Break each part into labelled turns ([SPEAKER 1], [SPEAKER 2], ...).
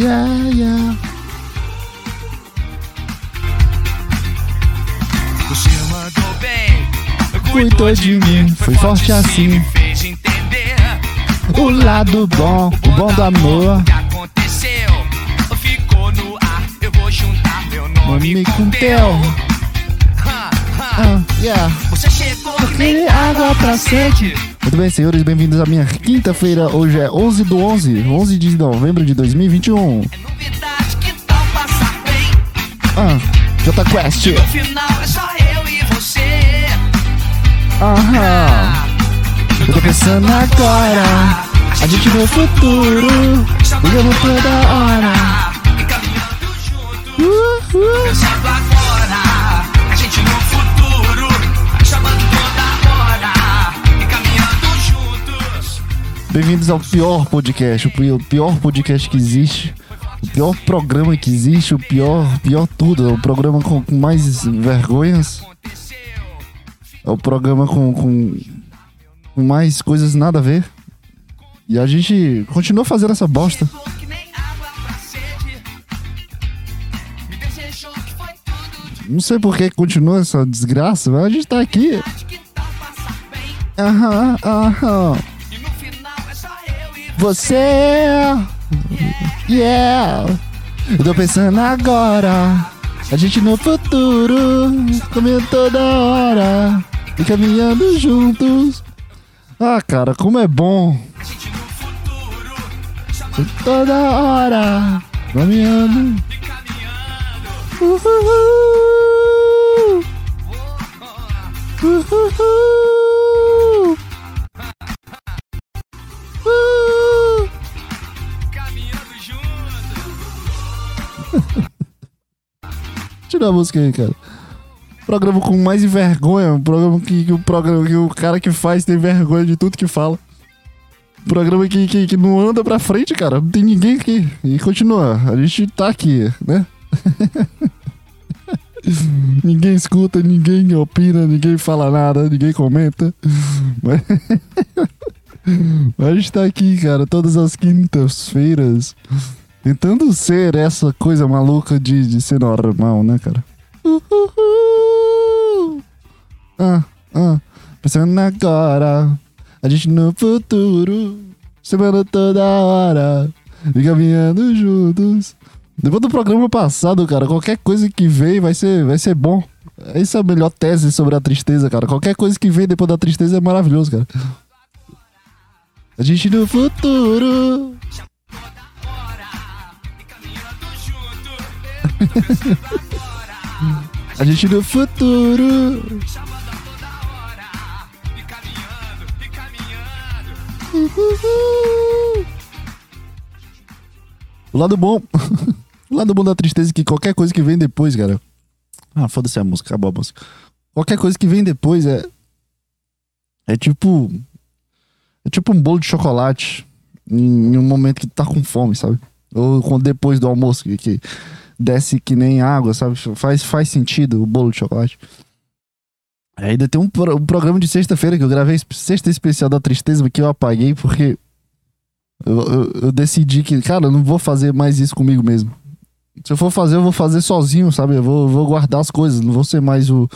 [SPEAKER 1] Yeah, yeah.
[SPEAKER 2] Você mandou bem,
[SPEAKER 1] Cuidou de mim, foi forte assim.
[SPEAKER 2] Me fez entender
[SPEAKER 1] O lado bom, o bom do amor.
[SPEAKER 2] que aconteceu. Ficou no ar, eu vou juntar meu nome
[SPEAKER 1] Nome
[SPEAKER 2] com teu.
[SPEAKER 1] Ah, yeah.
[SPEAKER 2] Você chegou que nem
[SPEAKER 1] água pra sede. Muito bem, senhores, bem-vindos à minha quinta-feira. Hoje é 11 do 11, 11 de novembro de 2021.
[SPEAKER 2] É novidade que tal passar bem.
[SPEAKER 1] Ah, Jota Quest.
[SPEAKER 2] No final é só eu e você.
[SPEAKER 1] Aham. Eu tô pensando agora. A gente no futuro. Ligamos toda hora.
[SPEAKER 2] E caminhando
[SPEAKER 1] Bem-vindos ao pior podcast, o pi- o pior podcast que existe, o pior programa que existe, o pior, pior tudo, é o programa com, mais vergonhas, é o programa com, com, mais coisas nada a ver. E a gente continua fazendo essa bosta. Não sei por que continua essa desgraça, mas a gente tá aqui. Aham, aham. Você, yeah. Eu tô pensando agora. A gente no futuro, comendo toda hora e caminhando juntos. Ah, cara, como é bom. Toda hora, caminhando.
[SPEAKER 2] caminhando.
[SPEAKER 1] Uhul. Uhul. Tira a música aí, cara. Programa com mais vergonha. Um programa que, que o programa que o cara que faz tem vergonha de tudo que fala. Programa que, que, que não anda pra frente, cara. Não tem ninguém aqui. E continua. A gente tá aqui, né? ninguém escuta, ninguém opina, ninguém fala nada, ninguém comenta. Mas, Mas a gente tá aqui, cara, todas as quintas-feiras. Tentando ser essa coisa maluca de, de ser normal, né, cara? Uhul. Ah, ah. Pensando agora. A gente no futuro. Semana toda hora. E caminhando juntos. Depois do programa passado, cara, qualquer coisa que vem vai ser, vai ser bom. Essa é a melhor tese sobre a tristeza, cara. Qualquer coisa que vem depois da tristeza é maravilhoso, cara. A gente no futuro. A gente no futuro. O lado bom. o lado bom da tristeza é que qualquer coisa que vem depois, cara. Ah, foda-se a música, acabou a música. Qualquer coisa que vem depois é. É tipo. É tipo um bolo de chocolate em, um momento que tu tá com fome, sabe? Ou depois do almoço, que, que desce que nem água, sabe? Faz, faz sentido o bolo de chocolate. Ainda tem um, um programa de sexta-feira que eu gravei, sexta especial da tristeza, que eu apaguei porque eu, eu- eu decidi que, cara, eu não vou fazer mais isso comigo mesmo. Se eu for fazer, eu vou fazer sozinho, sabe? Eu vou, vou guardar as coisas, não vou ser mais o,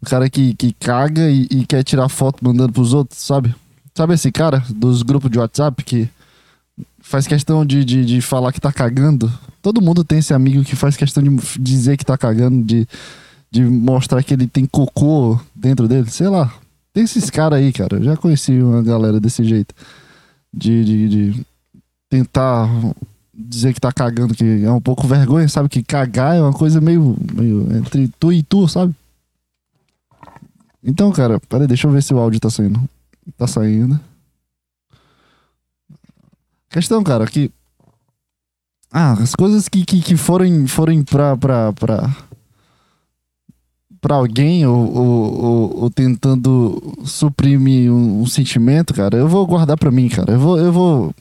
[SPEAKER 1] o cara que, que caga e, e quer tirar foto mandando pros outros, sabe? Sabe esse cara dos grupos de WhatsApp que faz questão de, de, de falar que tá cagando? Todo mundo tem esse amigo que faz questão de dizer que tá cagando, de, de mostrar que ele tem cocô dentro dele, sei lá. Tem esses caras aí, cara. Eu já conheci uma galera desse jeito. De, de, de tentar dizer que tá cagando, que é um pouco vergonha, sabe? Que cagar é uma coisa meio, meio entre tu e tu, sabe? Então, cara, peraí, deixa eu ver se o áudio tá saindo. Tá saindo. Questão, cara, que. Ah, as coisas que, que, que forem, forem pra, pra, pra, pra alguém ou, ou, ou, ou tentando suprimir um, um sentimento, cara, eu vou guardar pra mim, cara. Eu vou, eu vou.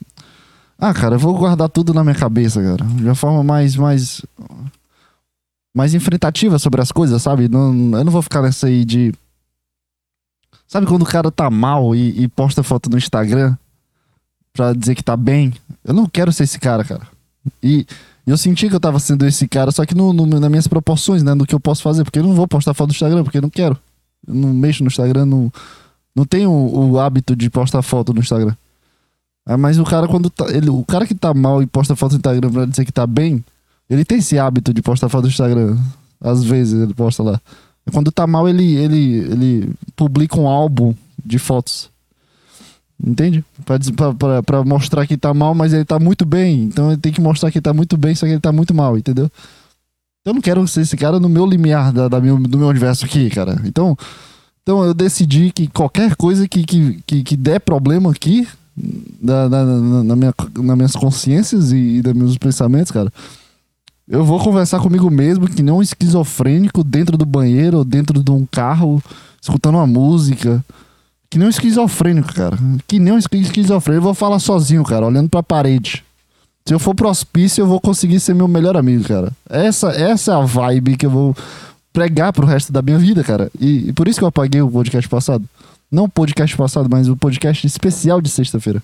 [SPEAKER 1] Ah, cara, eu vou guardar tudo na minha cabeça, cara. De uma forma mais. mais mais enfrentativa sobre as coisas, sabe? Não, eu não vou ficar nessa aí de. Sabe quando o cara tá mal e, e posta foto no Instagram pra dizer que tá bem? Eu não quero ser esse cara, cara. E eu senti que eu tava sendo esse cara, só que no, no- nas minhas proporções, né? No que eu posso fazer. Porque eu não vou postar foto no Instagram, porque eu não quero. Eu não mexo no Instagram, não, não tenho o, o hábito de postar foto no Instagram. Ah, mas o cara, quando tá. Ele, o cara que tá mal e posta foto no Instagram pra dizer que tá bem, ele tem esse hábito de postar foto no Instagram. Às vezes ele posta lá. Quando tá mal, ele, ele, ele publica um álbum de fotos. Entende? Pra mostrar que tá mal, mas ele tá muito bem. Então ele tem que mostrar que tá muito bem, só que ele tá muito mal, entendeu? Eu não quero ser esse cara no meu limiar da, da meu, do meu universo aqui, cara. Então, então eu decidi que qualquer coisa que, que, que, que der problema aqui, na, na, na, na minha, nas minhas consciências e, e nos meus pensamentos, cara, eu vou conversar comigo mesmo, que nem um esquizofrênico, dentro do banheiro ou dentro de um carro, escutando uma música. Que nem um esquizofrênico, cara. Que nem um esqui- esquizofrênico. Eu vou falar sozinho, cara, olhando pra parede. Se eu for pro hospício, eu vou conseguir ser meu melhor amigo, cara. Essa, essa é a vibe que eu vou pregar pro resto da minha vida, cara. E, e por isso que eu apaguei o podcast passado. Não o podcast passado, mas o podcast especial de sexta-feira.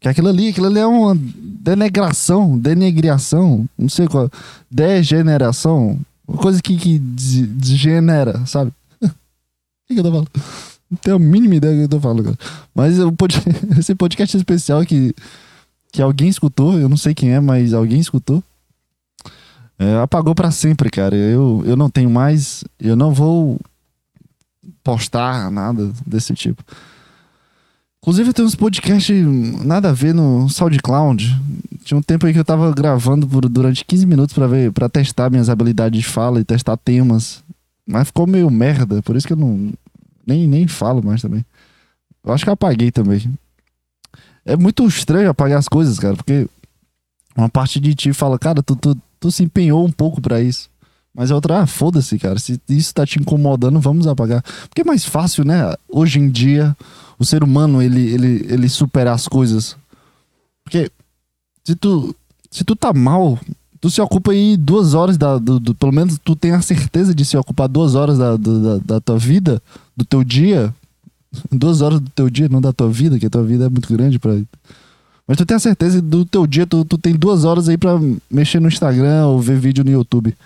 [SPEAKER 1] Que aquilo ali, aquilo ali é uma denegração, denegriação, não sei qual. Degeneração. Uma coisa que, que degenera, sabe? O que eu tô falando? Não tenho a mínima ideia do que eu tô falando, cara. Mas o pod- esse podcast especial que, que alguém escutou, eu não sei quem é, mas alguém escutou. é, apagou pra sempre, cara. Eu, eu não tenho mais. Eu não vou postar nada desse tipo. Inclusive, tem uns podcasts nada a ver no SoundCloud. Tinha um tempo aí que eu tava gravando por, durante 15 minutos pra ver, para testar minhas habilidades de fala e testar temas. Mas ficou meio merda, por isso que eu não nem, nem falo mais também. Eu acho que eu apaguei também. É muito estranho apagar as coisas, cara, porque uma parte de ti fala, cara, tu, tu, tu se empenhou um pouco pra isso. Mas a outra, ah, foda-se, cara. Se isso tá te incomodando, vamos apagar. Porque é mais fácil, né? Hoje em dia, o ser humano, ele, ele, ele superar as coisas. Porque se tu, se tu tá mal, tu se ocupa aí duas horas da. Do, do- pelo menos tu tem a certeza de se ocupar duas horas da, do- da, da tua vida, do teu dia. Duas horas do teu dia, não da tua vida, que a tua vida é muito grande pra. Mas tu tem a certeza do teu dia, tu, tu tem duas horas aí pra mexer no Instagram ou ver vídeo no YouTube.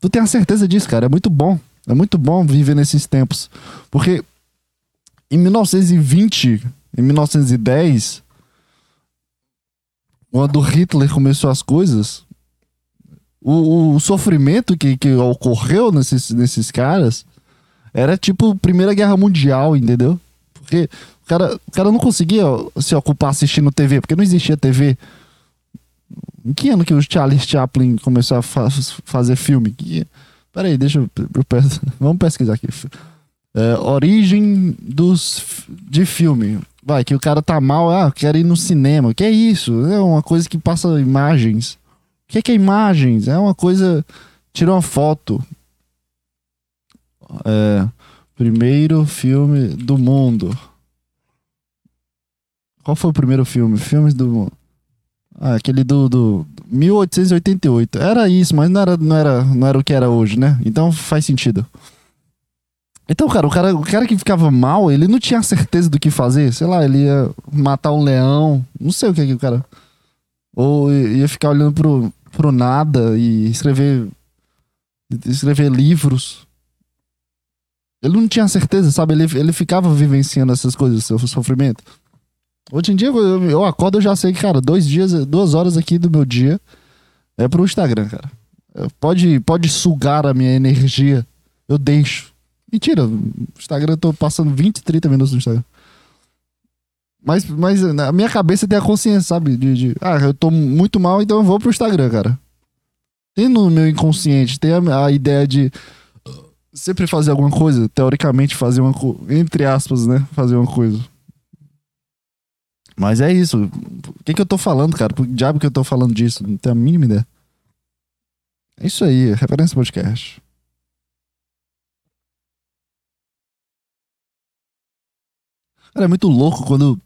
[SPEAKER 1] Tu tem a certeza disso, cara. É muito bom. É muito bom viver nesses tempos. Porque em 1920, em 1910, quando Hitler começou as coisas, o, o sofrimento que, que ocorreu nesses, nesses caras era tipo Primeira Guerra Mundial, entendeu? Porque o cara, o cara não conseguia se ocupar assistindo TV, porque não existia TV. Em que ano que o Charles Chaplin começou a fa- fazer filme? Que... Peraí, deixa eu, eu Vamos pesquisar aqui. É, origem dos, de filme. Vai, que o cara tá mal, ah, quero ir no cinema. Que é isso? É uma coisa que passa imagens. O que é, que é imagens? É uma coisa. Tira uma foto. É, primeiro filme do mundo. Qual foi o primeiro filme? Filmes do mundo. Ah, aquele do, do 1888. Era isso, mas não era, não, era, não era o que era hoje, né? Então faz sentido. Então, cara, o cara, o cara que ficava mal, ele não tinha certeza do que fazer. Sei lá, ele ia matar um leão. Não sei o que é que o cara. Ou ia ficar olhando pro, pro nada e escrever. Escrever livros. Ele não tinha certeza, sabe? Ele, ele ficava vivenciando essas coisas, seu sofrimento. Hoje em dia, eu, eu acordo, eu já sei que, cara, dois dias, duas horas aqui do meu dia é pro Instagram, cara. Pode, pode sugar a minha energia. Eu deixo. Mentira, Instagram eu tô passando 20, 30 minutos no Instagram. Mas, mas na minha cabeça tem a consciência, sabe? De, de, ah, eu tô muito mal, então eu vou pro Instagram, cara. Tem no meu inconsciente, tem a, a ideia de sempre fazer alguma coisa, teoricamente fazer uma coisa, entre aspas, né? Fazer uma coisa. Mas é isso. O que, que eu tô falando, cara? Por que diabo que eu tô falando disso? Não tenho a mínima ideia. É isso aí, referência podcast. Cara, é muito louco quando,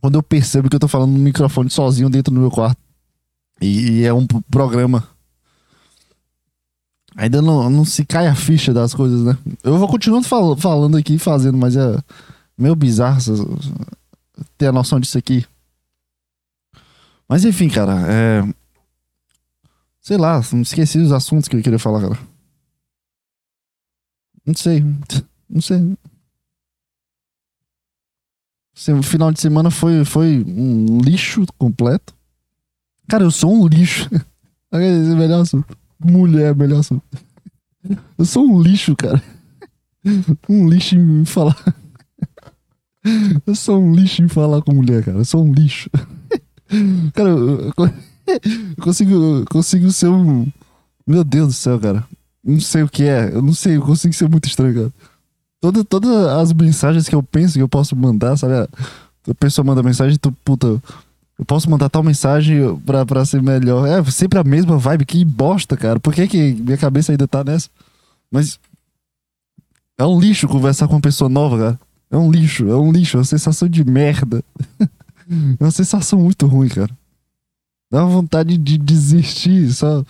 [SPEAKER 1] quando eu percebo que eu tô falando no microfone sozinho dentro do meu quarto. E, e é um programa. Ainda não, não se cai a ficha das coisas, né? Eu vou continuando fal- falando aqui fazendo, mas é meio bizarro ter a noção disso aqui. Mas enfim, cara, é, Sei lá, esqueci os assuntos que eu queria falar, cara. Não sei. Não sei. O final de semana foi, foi um lixo completo. Cara, eu sou um lixo. Esse é o melhor assunto. Mulher, melhor assunto. Eu sou um lixo, cara. Um lixo em falar. Eu sou um lixo em falar com mulher, cara. Eu sou um lixo. Cara, eu, eu consigo, eu consigo ser um. Meu Deus do céu, cara. Não sei o que é. Eu não sei, eu consigo ser muito estranho, cara. Toda, todas as mensagens que eu penso que eu posso mandar, sabe? A pessoa manda mensagem, tu, puta, eu posso mandar tal mensagem pra, pra ser melhor. É sempre a mesma vibe, que bosta, cara. Por que, que minha cabeça ainda tá nessa? Mas. É um lixo conversar com uma pessoa nova, cara. É um lixo, é um lixo, é uma sensação de merda. é uma sensação muito ruim, cara. Dá uma vontade de desistir, só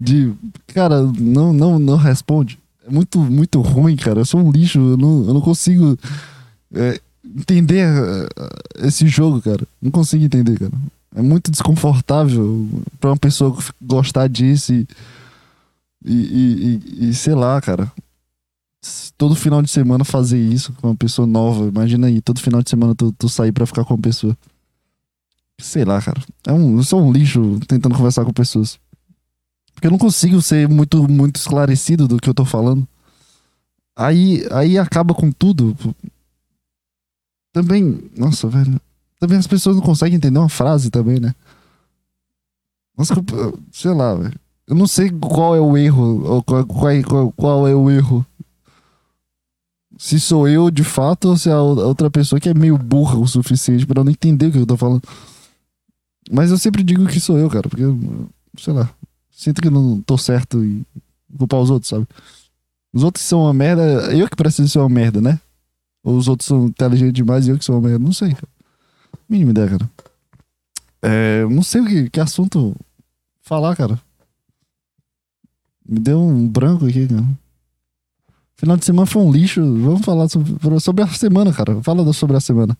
[SPEAKER 1] de. Cara, não, não, não responde. É muito, muito ruim, cara. Eu sou um lixo, eu não, eu não consigo é, entender é, esse jogo, cara. Não consigo entender, cara. É muito desconfortável pra uma pessoa gostar disso e, e, e, e sei lá, cara todo final de semana fazer isso com uma pessoa nova. Imagina aí, todo final de semana tu, tu sair pra ficar com uma pessoa. Sei lá, cara. É um, eu sou um lixo tentando conversar com pessoas. Porque eu não consigo ser muito, muito esclarecido do que eu tô falando. Aí, aí acaba com tudo. Também, nossa, velho. Também as pessoas não conseguem entender uma frase também, né? Nossa, sei lá, velho. Eu não sei qual é o erro, ou qual, qual, qual é o erro se sou eu de fato ou se é a outra pessoa que é meio burra o suficiente para não entender o que eu tô falando. Mas eu sempre digo que sou eu, cara, porque, sei lá, sinto que não tô certo e culpar os outros, sabe? Os outros são uma merda, eu que preciso ser uma merda, né? Ou os outros são inteligentes demais e eu que sou uma não sei, cara. Mínima ideia, cara. É, não sei o que, que assunto falar, cara. Me deu um branco aqui, cara. Final de semana foi um lixo. Vamos falar sobre, sobre a semana, cara. Fala sobre a semana.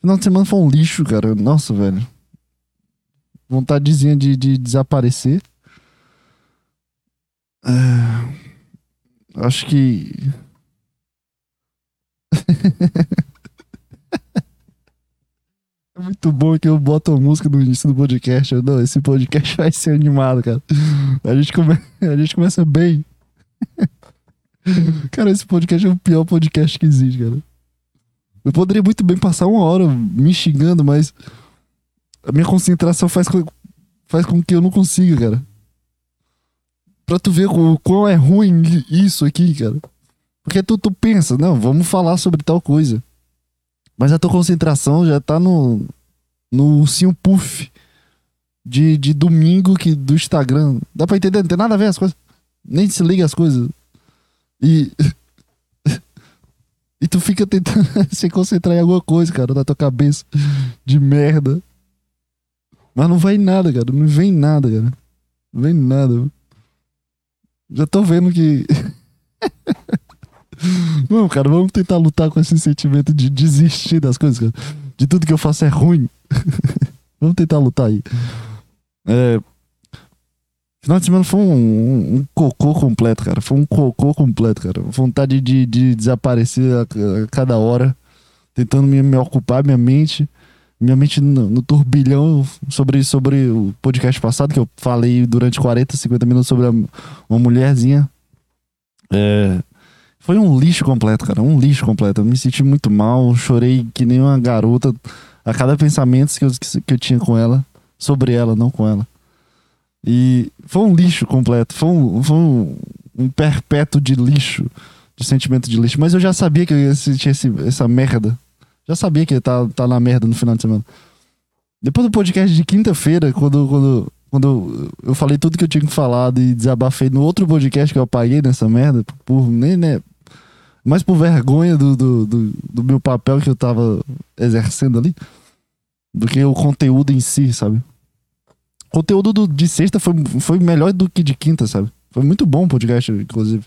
[SPEAKER 1] Final de semana foi um lixo, cara. Nossa, velho. Vontadezinha de, de desaparecer. É... Acho que. é muito bom que eu boto música no início do podcast. Não, esse podcast vai ser animado, cara. A gente, come... a gente começa bem. Cara, esse podcast é o pior podcast que existe, cara. Eu poderia muito bem passar uma hora me xingando, mas a minha concentração faz com, faz com que eu não consiga, cara. Pra tu ver o quão é ruim isso aqui, cara. Porque tu, tu pensa, não, vamos falar sobre tal coisa. Mas a tua concentração já tá no, no ursinho puff de, de domingo que, do Instagram. Dá pra entender? Não tem nada a ver as coisas. Nem se liga as coisas. E. e tu fica tentando se concentrar em alguma coisa, cara, na tua cabeça de merda. Mas não vai nada, cara. Não vem nada, cara. Não vem nada. Já tô vendo que. Não, cara, vamos tentar lutar com esse sentimento de desistir das coisas, cara. De tudo que eu faço é ruim. vamos tentar lutar aí. É, Final de semana foi um, um, um, cocô completo, cara. Foi um cocô completo, cara. Vontade de, de desaparecer a, a cada hora, tentando me, me, ocupar minha mente. Minha mente no, no, turbilhão sobre, sobre o podcast passado, que eu falei durante 40, 50 minutos sobre a, uma mulherzinha. É, foi um lixo completo, cara. Um lixo completo. Eu me senti muito mal, chorei que nem uma garota a cada pensamento que eu, que eu tinha com ela, sobre ela, não com ela. E foi um lixo completo. Foi um, foi um, um perpétuo de lixo. De sentimento de lixo. Mas eu já sabia que eu ia sentir esse, essa merda. Já sabia que ia tá, tá na merda no final de semana. Depois do podcast de quinta-feira, quando, quando, quando eu falei tudo que eu tinha falado e desabafei no outro podcast que eu apaguei nessa merda, por nem, né? Mais por vergonha do, do, do, do meu papel que eu tava exercendo ali, do que o conteúdo em si, sabe? conteúdo do, de sexta foi, foi melhor do que de quinta, sabe? Foi muito bom o podcast, inclusive.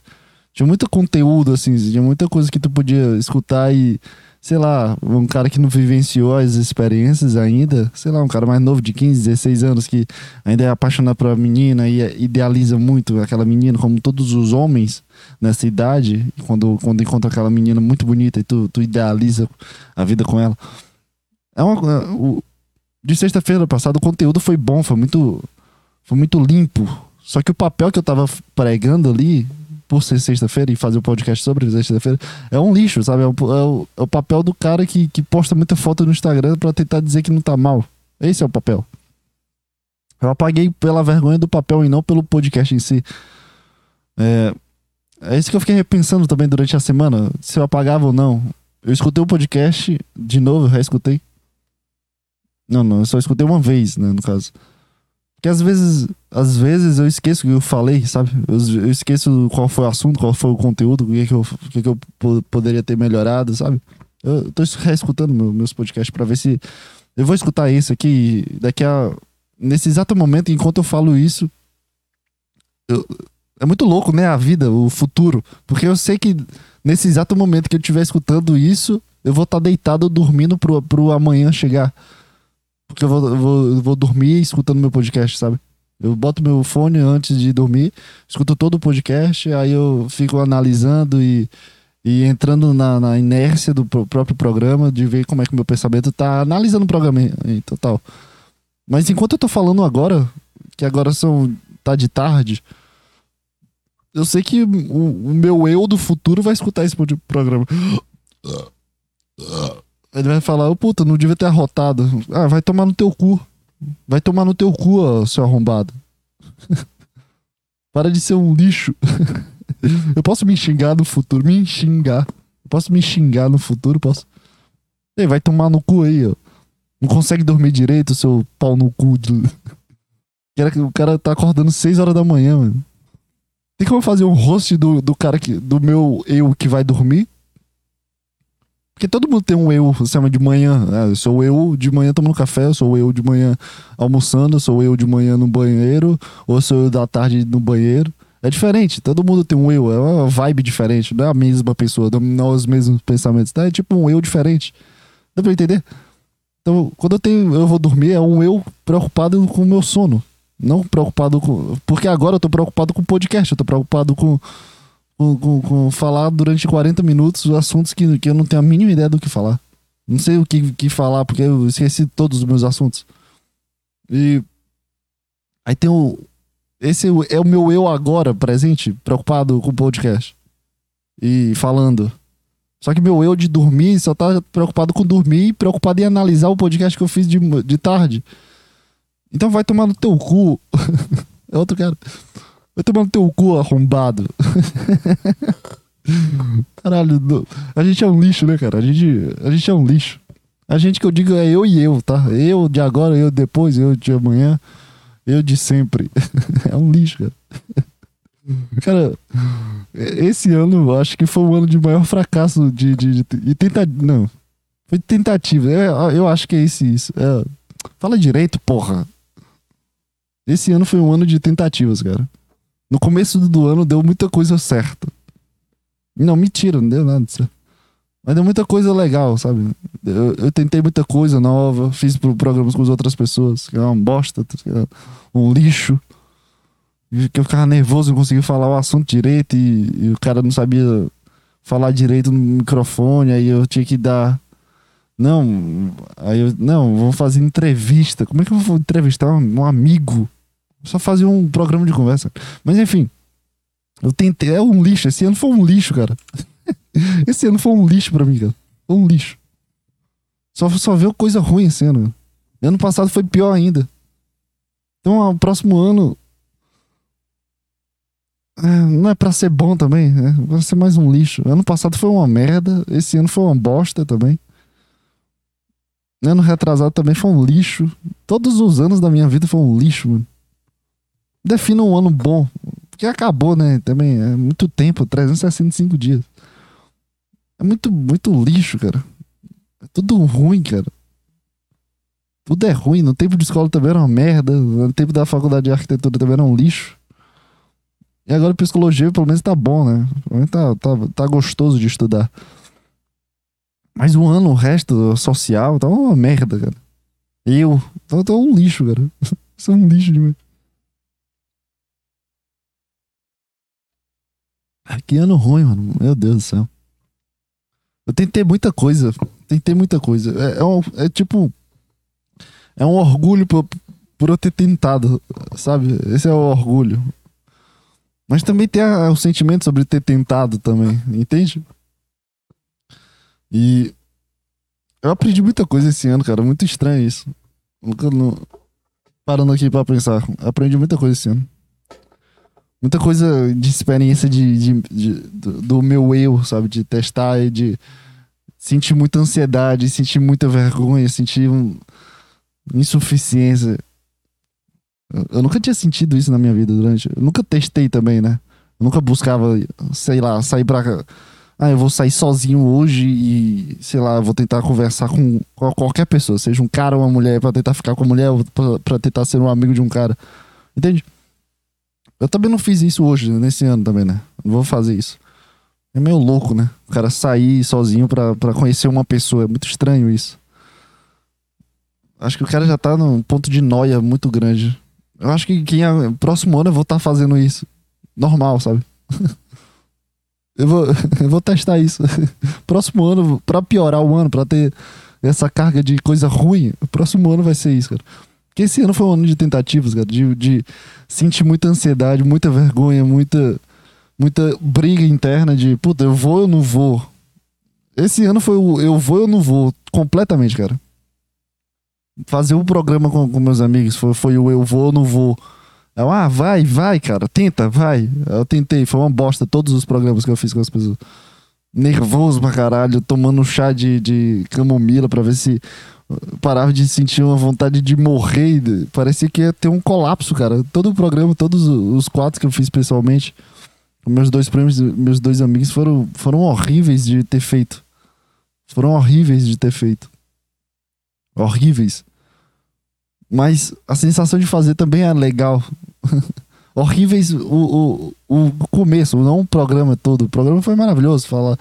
[SPEAKER 1] Tinha muito conteúdo, assim, tinha muita coisa que tu podia escutar e, sei lá, um cara que não vivenciou as experiências ainda, sei lá, um cara mais novo de 15, 16 anos que ainda é apaixonado por uma menina e idealiza muito aquela menina, como todos os homens nessa idade, quando, quando encontra aquela menina muito bonita e tu, tu idealiza a vida com ela. É uma, o, de sexta-feira passada o conteúdo foi bom, foi muito, foi muito limpo. Só que o papel que eu tava pregando ali por ser sexta-feira e fazer o um podcast sobre sexta-feira, é um lixo, sabe? É o, é, o, é o, papel do cara que, que posta muita foto no Instagram para tentar dizer que não tá mal. Esse é o papel. Eu apaguei pela vergonha do papel e não pelo podcast em si. É, é isso que eu fiquei repensando também durante a semana, se eu apagava ou não. Eu escutei o podcast de novo, eu reescutei. Não, não, eu só escutei uma vez, né, no caso. Porque às vezes, às vezes eu esqueço o que eu falei, sabe? Eu, eu, esqueço qual foi o assunto, qual foi o conteúdo, o que, que, eu, o que, que eu poderia ter melhorado, sabe? Eu tô reescutando meu, meus podcasts para ver se. Eu vou escutar isso aqui daqui a. Nesse exato momento, enquanto eu falo isso. Eu, é muito louco, né? A vida, o futuro. Porque eu sei que nesse exato momento que eu estiver escutando isso, eu vou estar tá deitado dormindo pro, pro amanhã chegar. Porque eu vou, vou, vou dormir escutando meu podcast, sabe? Eu boto meu fone antes de dormir, escuto todo o podcast, aí eu fico analisando e, e entrando na, na inércia do próprio programa, de ver como é que o meu pensamento tá analisando o programa em, em total. Mas enquanto eu tô falando agora, que agora são tá de tarde, eu sei que o, o meu eu do futuro vai escutar esse programa. Ele vai falar, ô puta, não devia ter arrotado. Ah, vai tomar no teu cu. Vai tomar no teu cu, ó, seu arrombado. Para de ser um lixo. eu posso me xingar no futuro, me xingar. Eu posso me xingar no futuro, posso. Ei, vai tomar no cu aí, ó. Não consegue dormir direito, seu pau no cu. De... O cara tá acordando 6 horas da manhã, mano. Tem como fazer um host do, do cara que. do meu eu que vai dormir? Porque todo mundo tem um eu, chama de manhã. Ah, eu sou eu de manhã tomando café, eu sou eu de manhã almoçando, sou eu de manhã no banheiro, ou sou eu da tarde no banheiro. É diferente, todo mundo tem um eu, é uma vibe diferente, não é a mesma pessoa, não é os mesmos pensamentos, tá? é tipo um eu diferente. Dá pra entender? Então, quando eu tenho, eu vou dormir, é um eu preocupado com o meu sono. Não preocupado com. Porque agora eu tô preocupado com o podcast, eu tô preocupado com com, com, com, falar durante 40 minutos assuntos que, que eu não tenho a mínima ideia do que falar. Não sei o que, que falar, porque eu esqueci todos os meus assuntos. E. Aí tem o. Esse é o meu eu agora, presente, preocupado com o podcast. E falando. Só que meu eu de dormir só tá preocupado com dormir e preocupado em analisar o podcast que eu fiz de, de tarde. Então vai tomar no teu cu. é outro cara. Vai tomar no teu cu, arrombado. Caralho, a gente é um lixo, né, cara? A gente, a gente é um lixo. A gente que eu digo é eu e eu, tá? Eu de agora, eu depois, eu de amanhã, eu de sempre. é um lixo, cara. Cara, esse ano eu acho que foi o ano de maior fracasso de, de, de, de tentativa. Não. Foi tentativa. Eu, eu acho que é esse isso. É, fala direito, porra. Esse ano foi um ano de tentativas, cara. No começo do ano deu muita coisa certa. Não, mentira, não deu nada certo. Mas deu muita coisa legal, sabe? Eu, eu tentei muita coisa nova, fiz programas com as outras pessoas, que é uma bosta, tá um lixo. Que eu ficava nervoso, não conseguia falar o assunto direito e, e o cara não sabia falar direito no microfone, aí eu tinha que dar. Não, aí eu. Não, vamos fazer entrevista. Como é que eu vou entrevistar um, um amigo? Só fazer um programa de conversa. Mas enfim. Eu tentei. É um lixo. Esse ano foi um lixo, cara. esse ano foi um lixo pra mim, cara. Foi um lixo. Só, só viu coisa ruim esse ano. Ano passado foi pior ainda. Então, o próximo ano. É, não é pra ser bom também, né? Vai ser mais um lixo. Ano passado foi uma merda. Esse ano foi uma bosta também. Ano retrasado também foi um lixo. Todos os anos da minha vida foi um lixo, mano defina um ano bom. Porque acabou, né? Também é muito tempo 365 dias. É muito, muito lixo, cara. É tudo ruim, cara. Tudo é ruim. No tempo de escola também era uma merda. No tempo da faculdade de arquitetura também era um lixo. E agora psicologia pelo menos tá bom, né? Pelo menos tá, tá, tá gostoso de estudar. Mas o ano, o resto social, tá uma merda, cara. Eu, tô, tô um lixo, cara. Sou um lixo demais. Ah, Que ano ruim, mano. Meu Deus do céu. Eu tentei muita coisa. Tentei muita coisa. É, é, um- é tipo. É um orgulho por, por eu ter tentado, sabe? Esse é o orgulho. Mas também tem a- o sentimento sobre ter tentado também, entende? E eu aprendi muita coisa esse ano, cara. Muito estranho isso. Nunca não... Parando aqui pra pensar. Aprendi muita coisa esse ano. Muita coisa de experiência de, de- de- do, do meu eu, sabe? De testar e de sentir muita ansiedade, sentir muita vergonha, sentir um- insuficiência. Eu, eu nunca tinha sentido isso na minha vida durante. Eu nunca testei também, né? Eu nunca buscava, sei lá, sair pra. Ah, eu vou sair sozinho hoje e, sei lá, vou tentar conversar com qual- qualquer pessoa, seja um cara ou uma mulher, pra tentar ficar com a mulher pra tentar ser um amigo de um cara. Entende? Eu também não fiz isso hoje, nesse ano também, né? Não vou fazer isso. É meio louco, né? O cara sair sozinho pra, pra conhecer uma pessoa. É muito estranho isso. Acho que o cara já tá num ponto de noia muito grande. Eu acho que quem é, próximo ano eu vou estar fazendo isso. Normal, sabe? eu, vou, eu vou testar isso. próximo ano, pra piorar o ano, pra ter essa carga de coisa ruim, o próximo ano vai ser isso, cara. Porque esse ano foi um ano de tentativas, cara. De, de sentir muita ansiedade, muita vergonha, muita, muita briga interna de, puta, eu vou ou não vou. Esse ano foi o eu vou ou não vou, completamente, cara. Fazer o programa com, com meus amigos foi, foi o eu vou ou não vou. Eu, ah, vai, vai, cara, tenta, vai. Eu tentei, foi uma bosta todos os programas que eu fiz com as pessoas. Nervoso pra caralho, tomando chá de, de camomila pra ver se parava de sentir uma vontade de morrer. Parecia que ia ter um colapso, cara. Todo o programa, todos os quatro que eu fiz pessoalmente, meus dois prêmios, meus dois amigos foram, foram horríveis de ter feito. Foram horríveis de ter feito. Horríveis. Mas a sensação de fazer também é legal. horríveis o, o, o começo, não o programa todo. O programa foi maravilhoso. Falar,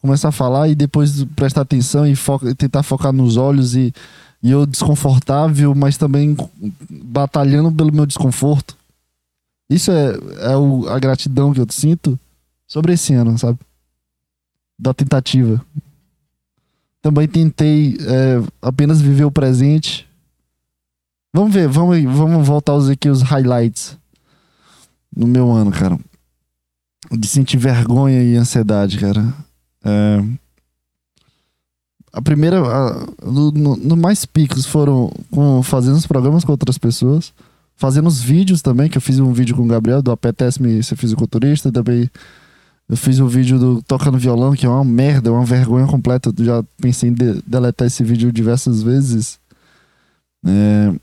[SPEAKER 1] começar a falar e depois prestar atenção e foca- tentar focar nos olhos e, e eu desconfortável, mas também batalhando pelo meu desconforto. Isso é, é o- a gratidão que eu sinto sobre esse ano, sabe? Da tentativa. Também tentei é, apenas viver o presente. Vamos ver, vamos, vamos voltar a usar aqui os highlights no meu ano, cara. De sentir vergonha e ansiedade, cara. É, a primeira, a- no, no- mais picos foram com, fazendo os programas com outras pessoas, fazendo os vídeos também, que eu fiz um vídeo com o Gabriel do Apetece-me Ser Fisiculturista, também eu fiz o vídeo do Tocando Violão, que é uma merda, é uma vergonha completa. Eu já pensei em de- deletar esse vídeo diversas vezes. É,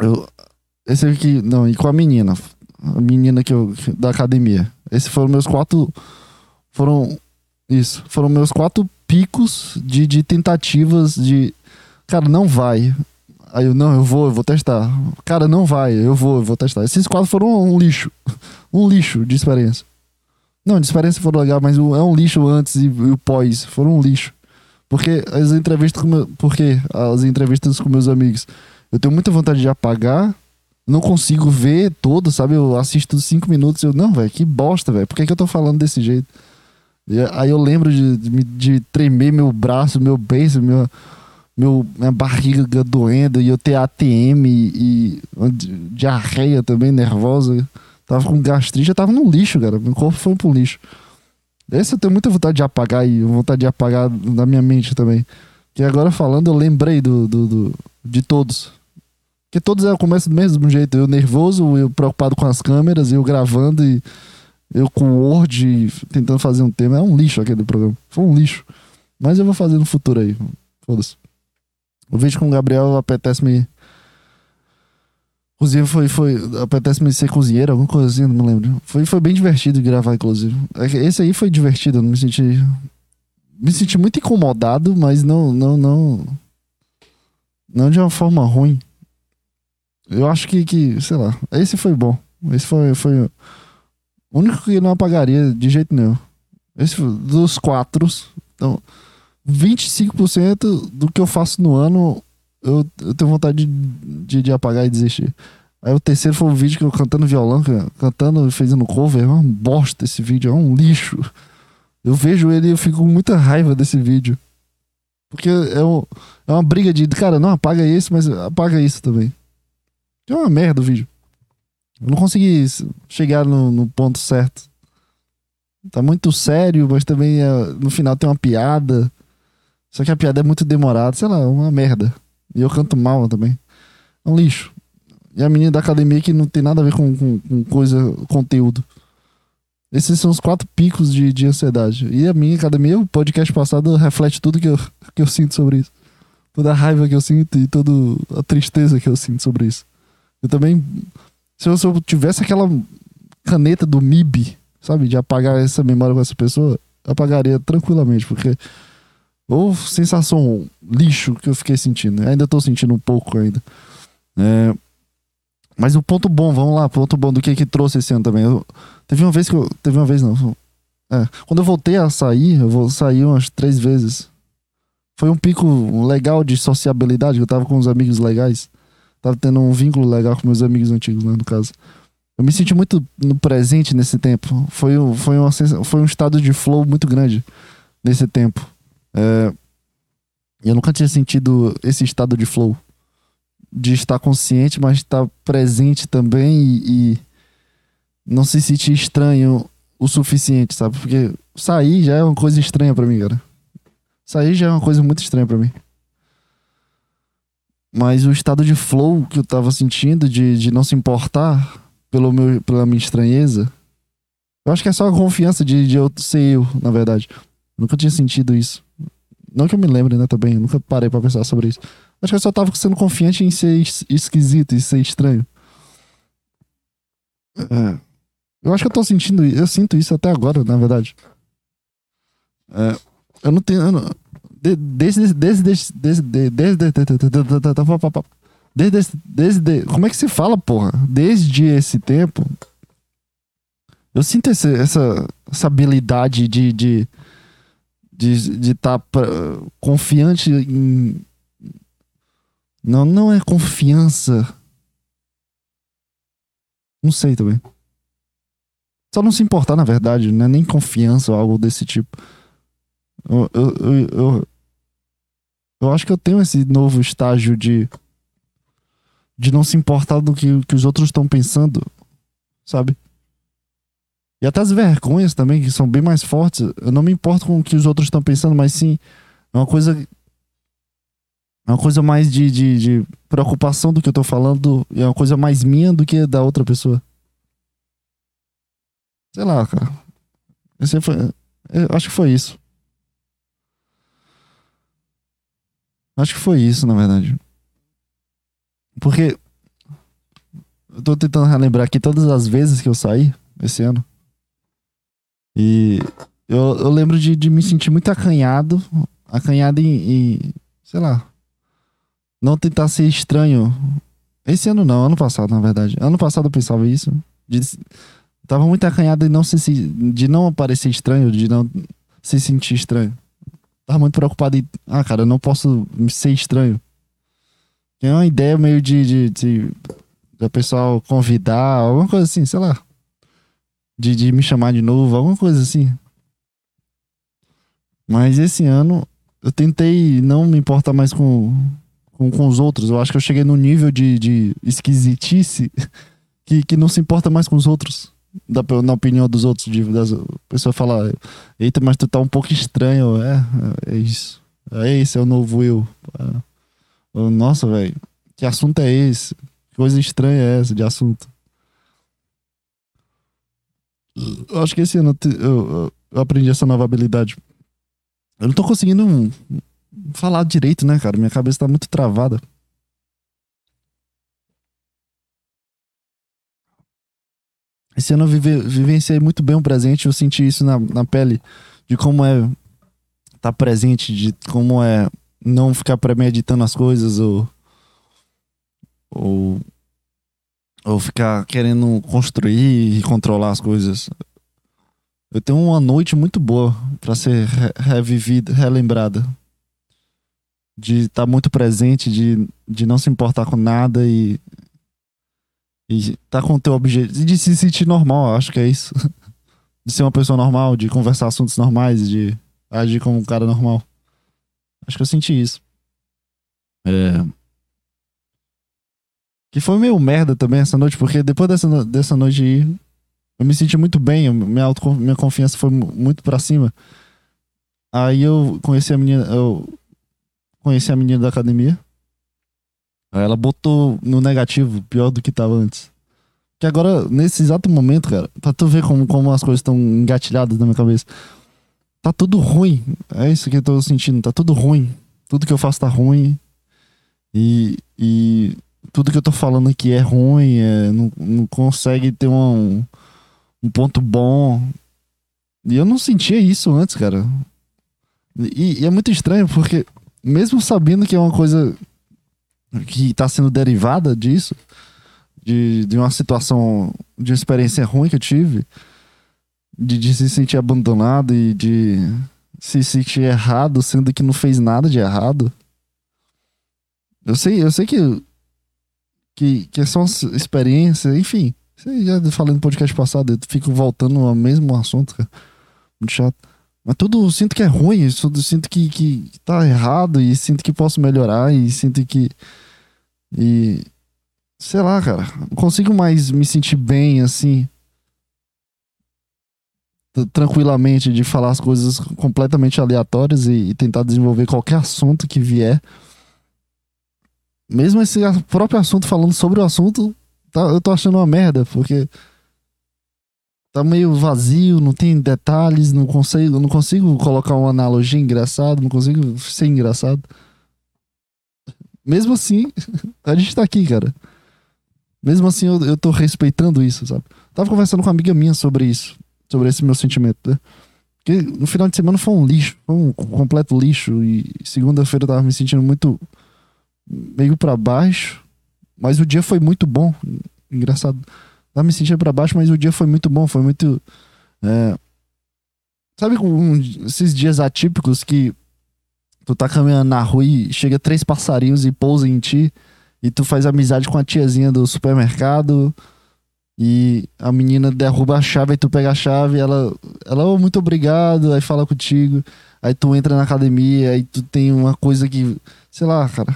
[SPEAKER 1] eu, esse aqui, não, e com a menina, a menina que eu, da academia. Esses foram meus quatro, foram, isso, foram meus quatro picos de, de tentativas de, cara, não vai. Aí eu, não, eu vou, eu vou testar. Cara, não vai, eu vou, eu vou testar. Esses quatro foram um lixo. Um lixo de experiência. Não, de experiência foram legal, mas é um lixo antes e, o pós. Foram um lixo. Porque as entrevistas com meu, porque as entrevistas com meus amigos, eu tenho muita vontade de apagar, não consigo ver todo, sabe? Eu assisto cinco minutos e eu, não, velho, que bosta, velho. Por que, que eu tô falando desse jeito? E aí eu lembro de, de, de tremer meu braço, meu beijo, meu, meu, minha barriga doendo e eu ter ATM e, e di- diarreia também, nervosa. Tava com gastrite, eu tava no lixo, cara. Meu corpo foi pro lixo. Esse eu tenho muita vontade de apagar e vontade de apagar da minha mente também. Que agora falando, eu lembrei do, do, do- de todos. Porque todos é o começo do mesmo jeito. Eu nervoso, eu preocupado com as câmeras, eu gravando e eu com Word tentando fazer um tema. É um lixo aquele programa. Foi um lixo. Mas eu vou fazer no futuro aí. Foda-se. O vídeo com o Gabriel apetece-me. Inclusive foi, foi. Apetece-me ser cozinheiro, alguma coisa assim, não me lembro. Foi, foi bem divertido gravar, inclusive. É Esse aí foi divertido, eu não me senti. Me senti muito incomodado, mas não, não, não. Não de uma forma ruim. Eu acho que, que sei lá, esse foi bom. Esse foi, foi o único que não apagaria de jeito nenhum. Esse dos quatro, então, 25% do que eu faço no ano, eu, eu tenho vontade de, de, de apagar e desistir. Aí o terceiro foi um vídeo que eu cantando violão, cantando fazendo cover. É uma bosta esse vídeo, é um lixo. Eu vejo ele e eu fico com muita raiva desse vídeo. Porque é, um- é uma briga de, cara, não apaga esse, mas apaga isso também. É uma merda o vídeo. Não consegui chegar no, no ponto certo. Tá muito sério, mas também é- no final tem uma piada. Só que a piada é muito demorada, sei lá, é uma merda. E eu canto mal também. É um lixo. E a menina da academia que não tem nada a ver com, com, com coisa, conteúdo. Esses são os quatro picos de, de ansiedade. E a minha academia, o podcast passado, reflete tudo que eu, que eu sinto sobre isso. Toda a raiva que eu sinto e toda a tristeza que eu sinto sobre isso. Eu também. Se eu, se eu tivesse aquela caneta do MIB, sabe, de apagar essa memória com essa pessoa, apagaria tranquilamente, porque. Ou sensação lixo que eu fiquei sentindo. Ainda tô sentindo um pouco ainda. É, mas o ponto bom, vamos lá, ponto bom do que que trouxe esse ano também. Eu- teve uma vez que eu. Teve uma vez não. É, quando eu voltei a sair, eu vou sair umas três vezes. Foi um pico legal de sociabilidade, eu tava com uns amigos legais. Tava tendo um vínculo legal com meus amigos antigos, né, no caso. Eu me senti muito no presente nesse tempo. Foi, foi, uma, foi um estado de flow muito grande nesse tempo. É, eu nunca tinha sentido esse estado de flow. De estar consciente, mas estar presente também e, e não se sentir estranho o suficiente, sabe? Porque sair já é uma coisa estranha pra mim, cara. Sair já é uma coisa muito estranha pra mim. Mas o estado de flow que eu tava sentindo, de, de não se importar pelo meu, pela minha estranheza, eu acho que é só a confiança de, de eu ser eu, na verdade. Eu nunca tinha sentido isso. Não que eu me lembre, né, também. Eu nunca parei pra pensar sobre isso. Acho que eu só tava sendo confiante em ser es- esquisito e ser estranho. É. Eu acho que eu tô sentindo, eu sinto isso até agora, na verdade. É, eu não tenho. eu não- desde desde desde desde desde desde desde como é que se fala, porra? Desde esse tempo, eu sinto esse, essa essa habilidade de de de estar tá confiante em não não é confiança. Não sei também. Só não se importar, na verdade, né? Nem confiança ou algo desse tipo. Eu, eu, eu, eu, acho que eu tenho esse novo estágio de. de não se importar do que, que os outros estão pensando, sabe? E até as vergonhas também, que são bem mais fortes. Eu não me importo com o que os outros estão pensando, mas sim. É uma coisa. É uma coisa mais de, de, de preocupação do que eu tô falando. É uma coisa mais minha do que da outra pessoa. Sei lá, cara. Esse foi, eu acho que foi isso. Acho que foi isso, na verdade. Porque. Eu tô tentando relembrar aqui todas as vezes que eu saí esse ano. E eu, eu lembro de, de me sentir muito acanhado. Acanhado em, em. Sei lá. Não tentar ser estranho. Esse ano não, ano passado, na verdade. Ano passado eu pensava isso. De, tava muito acanhado de não, se, de não parecer estranho, de não se sentir estranho. Tava muito preocupado em. Ah, cara, eu não posso ser estranho. Tem uma ideia meio de. de, de, de o pessoal convidar, alguma coisa assim, sei lá. De, de me chamar de novo, alguma coisa assim. Mas esse ano eu tentei não me importar mais com, com, com os outros. Eu acho que eu cheguei num nível de, de esquisitice que, que não se importa mais com os outros. Da, na opinião dos outros. De, das, a pessoa fala, eita, mas tu tá um pouco estranho. É, é isso. É esse, é o novo eu. É. Nossa, velho, que assunto é esse? Que coisa estranha é essa de assunto? Eu acho que esse ano eu, eu- aprendi essa nova habilidade. Eu não tô conseguindo falar direito, né, cara? Minha cabeça tá muito travada. Esse ano eu vive, vivenciei muito bem o presente, eu senti isso na, na pele, de como é estar presente, de como é não ficar premeditando as coisas ou, ou Ou ficar querendo construir e controlar as coisas. Eu tenho uma noite muito boa pra ser re- revivida, relembrada. De estar muito presente, de, de não se importar com nada e. E tá com o teu objetivo. E de se sentir normal, acho que é isso. De ser uma pessoa normal, de conversar assuntos normais, de agir como um cara normal. Acho que eu senti isso. É. Que foi meio merda também essa noite, porque depois dessa, dessa noite aí, eu me senti muito bem, minha, auto, minha confiança foi mu- muito pra cima. Aí eu conheci a menina, eu conheci a menina da academia. Aí ela botou no negativo, pior do que tava antes. Que agora, nesse exato momento, cara, pra tu ver como, como as coisas estão engatilhadas na minha cabeça. Tá tudo ruim. É isso que eu tô sentindo, tá tudo ruim. Tudo que eu faço tá ruim. E, e tudo que eu tô falando aqui é ruim, é, não, não consegue ter um, um ponto bom. E eu não sentia isso antes, cara. E, e é muito estranho, porque mesmo sabendo que é uma coisa que tá sendo derivada disso, de, de uma situação, de uma experiência ruim que eu tive, de, de se sentir abandonado e de se sentir errado, sendo que não fez nada de errado. Eu sei, eu sei que que, que é só experiência, enfim. Já falei no podcast passado, eu fico voltando ao mesmo assunto, cara. Muito chato. Mas tudo sinto que é ruim, tudo sinto que, que tá errado e sinto que posso melhorar e sinto que. E. Sei lá, cara. Não consigo mais me sentir bem assim. Tranquilamente de falar as coisas completamente aleatórias e, e tentar desenvolver qualquer assunto que vier. Mesmo esse próprio assunto falando sobre o assunto, tá- eu tô achando uma merda, porque tá meio vazio, não tem detalhes, não consigo, não consigo colocar uma analogia engraçada, não consigo ser engraçado. Mesmo assim, a gente tá aqui, cara. Mesmo assim, eu, eu tô respeitando isso, sabe? Tava conversando com uma amiga minha sobre isso, sobre esse meu sentimento, né? Porque no final de semana foi um lixo, foi um completo lixo. E segunda-feira eu tava me sentindo muito. meio pra baixo. Mas o dia foi muito bom. Engraçado. Tava me sentindo pra baixo, mas o dia foi muito bom. Foi muito. é, Sabe um- esses dias atípicos que tu tá caminhando na rua e chega três passarinhos e pousam em ti e tu faz amizade com a tiazinha do supermercado e a menina derruba a chave, aí tu pega a chave, ela, ela, oh, muito obrigado, aí fala contigo, aí tu entra na academia, aí tu tem uma coisa que, sei lá, cara,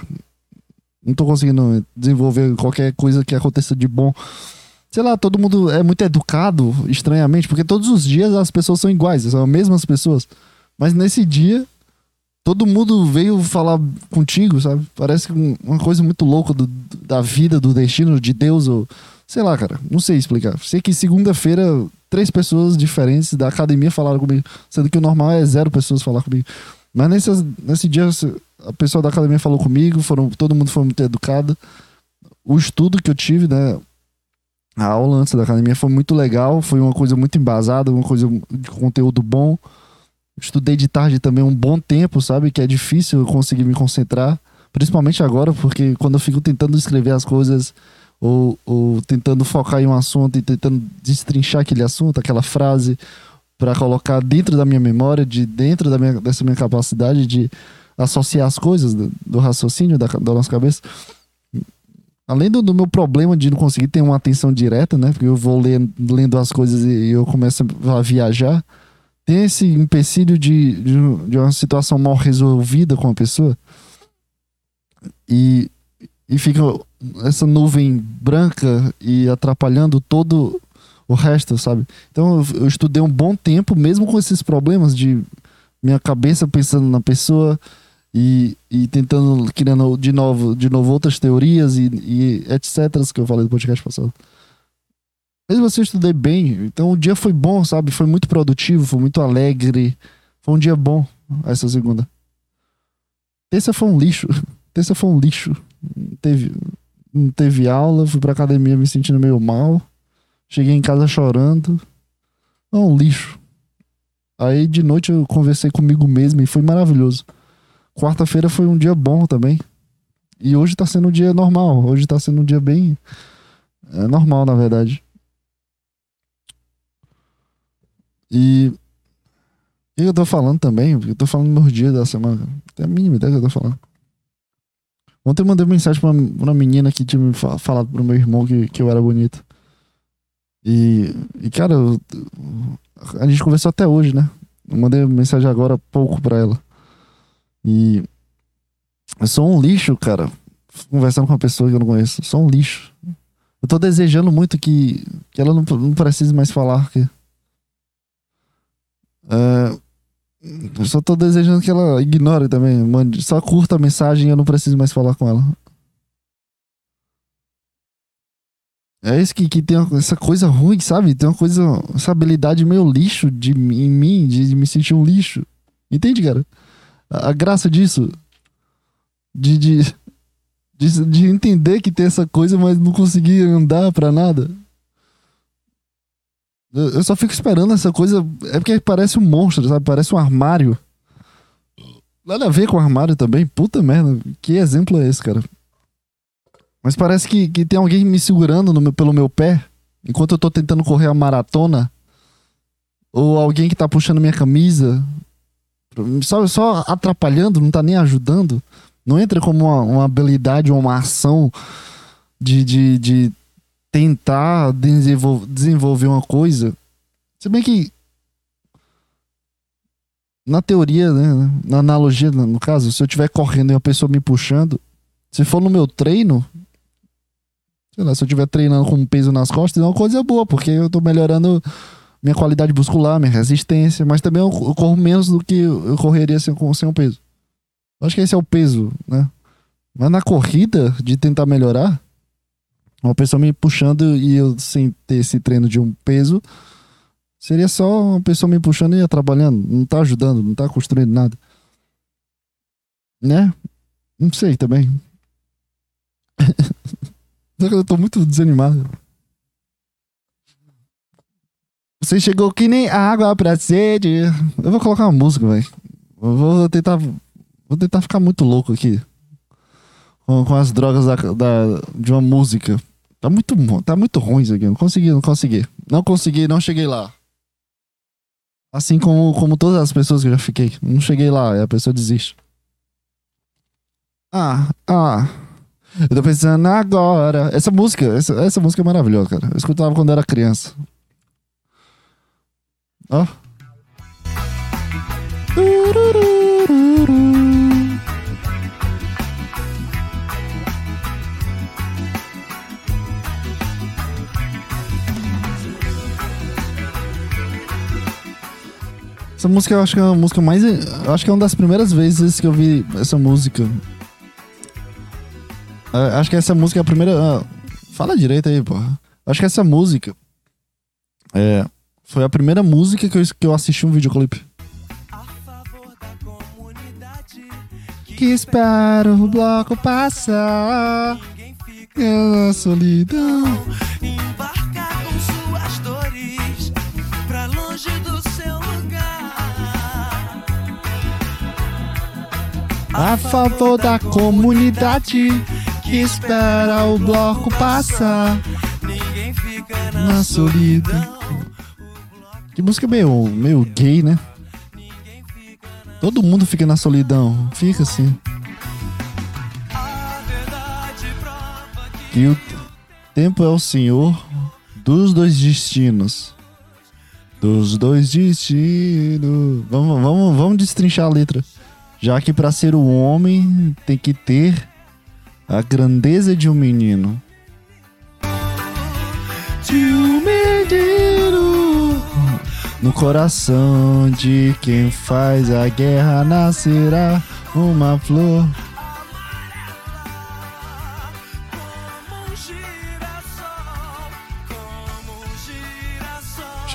[SPEAKER 1] não tô conseguindo desenvolver qualquer coisa que aconteça de bom. Sei lá, todo mundo é muito educado, estranhamente, porque todos os dias as pessoas são iguais, são as mesmas pessoas. Mas nesse dia, todo mundo veio falar contigo, sabe? Parece um- uma coisa muito louca do- da vida, do destino, de Deus, ou sei lá, cara, não sei explicar. Sei que segunda-feira, três pessoas diferentes da academia falaram comigo, sendo que o normal é zero pessoas falar comigo. Mas nesse, nesse dia, a pessoa da academia falou comigo, foram, todo mundo foi muito educado. O estudo que eu tive, né? A aula antes da academia foi muito legal, foi uma coisa muito embasada, uma coisa de conteúdo bom. Estudei de tarde também um bom tempo, sabe? Que é difícil eu conseguir me concentrar. Principalmente agora, porque quando eu fico tentando escrever as coisas ou, ou tentando focar em um assunto e tentando destrinchar aquele assunto, aquela frase, para colocar dentro da minha memória, de dentro da minha, dessa minha capacidade de associar as coisas do, do raciocínio da, da nossa cabeça. Além do, do meu problema de não conseguir ter uma atenção direta, né? Porque eu vou lendo, lendo as coisas e eu começo a viajar tem esse empecilho de, de, de uma situação mal resolvida com a pessoa e, e fica essa nuvem branca e atrapalhando todo o resto, sabe? Então eu, eu estudei um bom tempo, mesmo com esses problemas de minha cabeça pensando na pessoa e, e tentando, criando de novo, de novo outras teorias e, e etc. que eu falei no podcast passado. Mesmo assim, eu estudei bem. Então, o dia foi bom, sabe? Foi muito produtivo, foi muito alegre. Foi um dia bom, essa segunda. Terça foi um lixo. Terça foi um lixo. Não teve, não teve aula, fui pra academia me sentindo meio mal. Cheguei em casa chorando. É um lixo. Aí, de noite, eu conversei comigo mesmo e foi maravilhoso. Quarta-feira foi um dia bom também. E hoje tá sendo um dia normal. Hoje tá sendo um dia bem É normal, na verdade. E. Que eu tô falando também? Eu tô falando meus dias da semana. Tem a mínima ideia que eu tô falando. Ontem eu mandei mensagem pra uma, menina que tinha me fa- falado pro meu irmão que, que eu era bonito. E, e cara, eu- a gente conversou até hoje, né? Eu mandei mensagem agora há pouco pra ela. E eu sou um lixo, cara. Conversando com uma pessoa que eu não conheço. Sou um lixo. Eu tô desejando muito que, que ela não, não precise mais falar. Que, É, eu só tô desejando que ela ignore também. Mande, só curta a mensagem e eu não preciso mais falar com ela. É isso que, que tem uma- essa coisa ruim, sabe? Tem uma coisa, essa habilidade meio lixo de, em mim, de, me sentir um lixo. Entende, cara? A, graça disso. De, de, de, de entender que tem essa coisa, mas não conseguir andar pra nada. Eu, eu só fico esperando essa coisa. É porque parece um monstro, sabe? Parece um armário. Nada a ver com armário também. Puta merda. Que exemplo é esse, cara? Mas parece que, que tem alguém me segurando meu- pelo meu pé enquanto eu tô tentando correr a maratona. Ou alguém que tá puxando minha camisa. Só, só atrapalhando, não tá nem ajudando. Não entra como uma, uma habilidade ou uma ação de, de, de tentar desenvol- desenvolver uma coisa. Se bem que. Na teoria, né? Na analogia, no no caso, se eu estiver correndo e uma pessoa me puxando, se for no meu treino, sei lá, se eu estiver treinando com um peso nas costas, é uma coisa boa, porque eu tô melhorando minha qualidade muscular, minha resistência, mas também eu corro menos do que eu correria sem, sem um peso. Acho que esse é o peso, né? Mas na corrida, de tentar melhorar, uma pessoa me puxando e eu sem ter esse treino de um peso, seria só uma pessoa me puxando e atrapalhando. Não tá ajudando, não tá construindo nada. Né? Não sei também. eu tô muito desanimado. Você chegou que nem água pra sede. Eu vou colocar uma música, velho. Vou tentar. Vou tentar ficar muito louco aqui. Com, com as drogas da, da- de uma música. Tá muito, tá muito ruim isso aqui. Não consegui, não consegui. Não consegui, não cheguei lá. Assim como, como todas as pessoas que eu já fiquei. Não cheguei lá, a pessoa desiste. Ah, ah. Eu tô pensando agora. Essa música, essa, essa música é maravilhosa, cara. Eu escutava quando era criança. Ó. Essa música eu acho que é uma música mais. Eu acho que é uma das primeiras vezes que eu vi essa música. É, Acho que essa música é a primeira. ah, fala direito aí, porra. Acho que essa música. É. Foi a primeira música que eu, que eu assisti um videoclipe. Que espero o bloco passar.
[SPEAKER 2] fica
[SPEAKER 1] Na solidão.
[SPEAKER 2] embarcar com suas dores pra longe do seu lugar.
[SPEAKER 1] A favor da comunidade. Que espera o bloco passar.
[SPEAKER 2] Ninguém fica
[SPEAKER 1] na solidão. Que música meio, meio gay, né? Todo mundo fica na solidão. Fica assim.
[SPEAKER 2] Que
[SPEAKER 1] o tempo é o senhor dos dois destinos. Dos dois destinos. Vamos, vamos, vamos destrinchar a letra. Já que para ser um homem tem que ter a grandeza de um menino. De um menino. No coração de quem faz a guerra nascerá uma flor.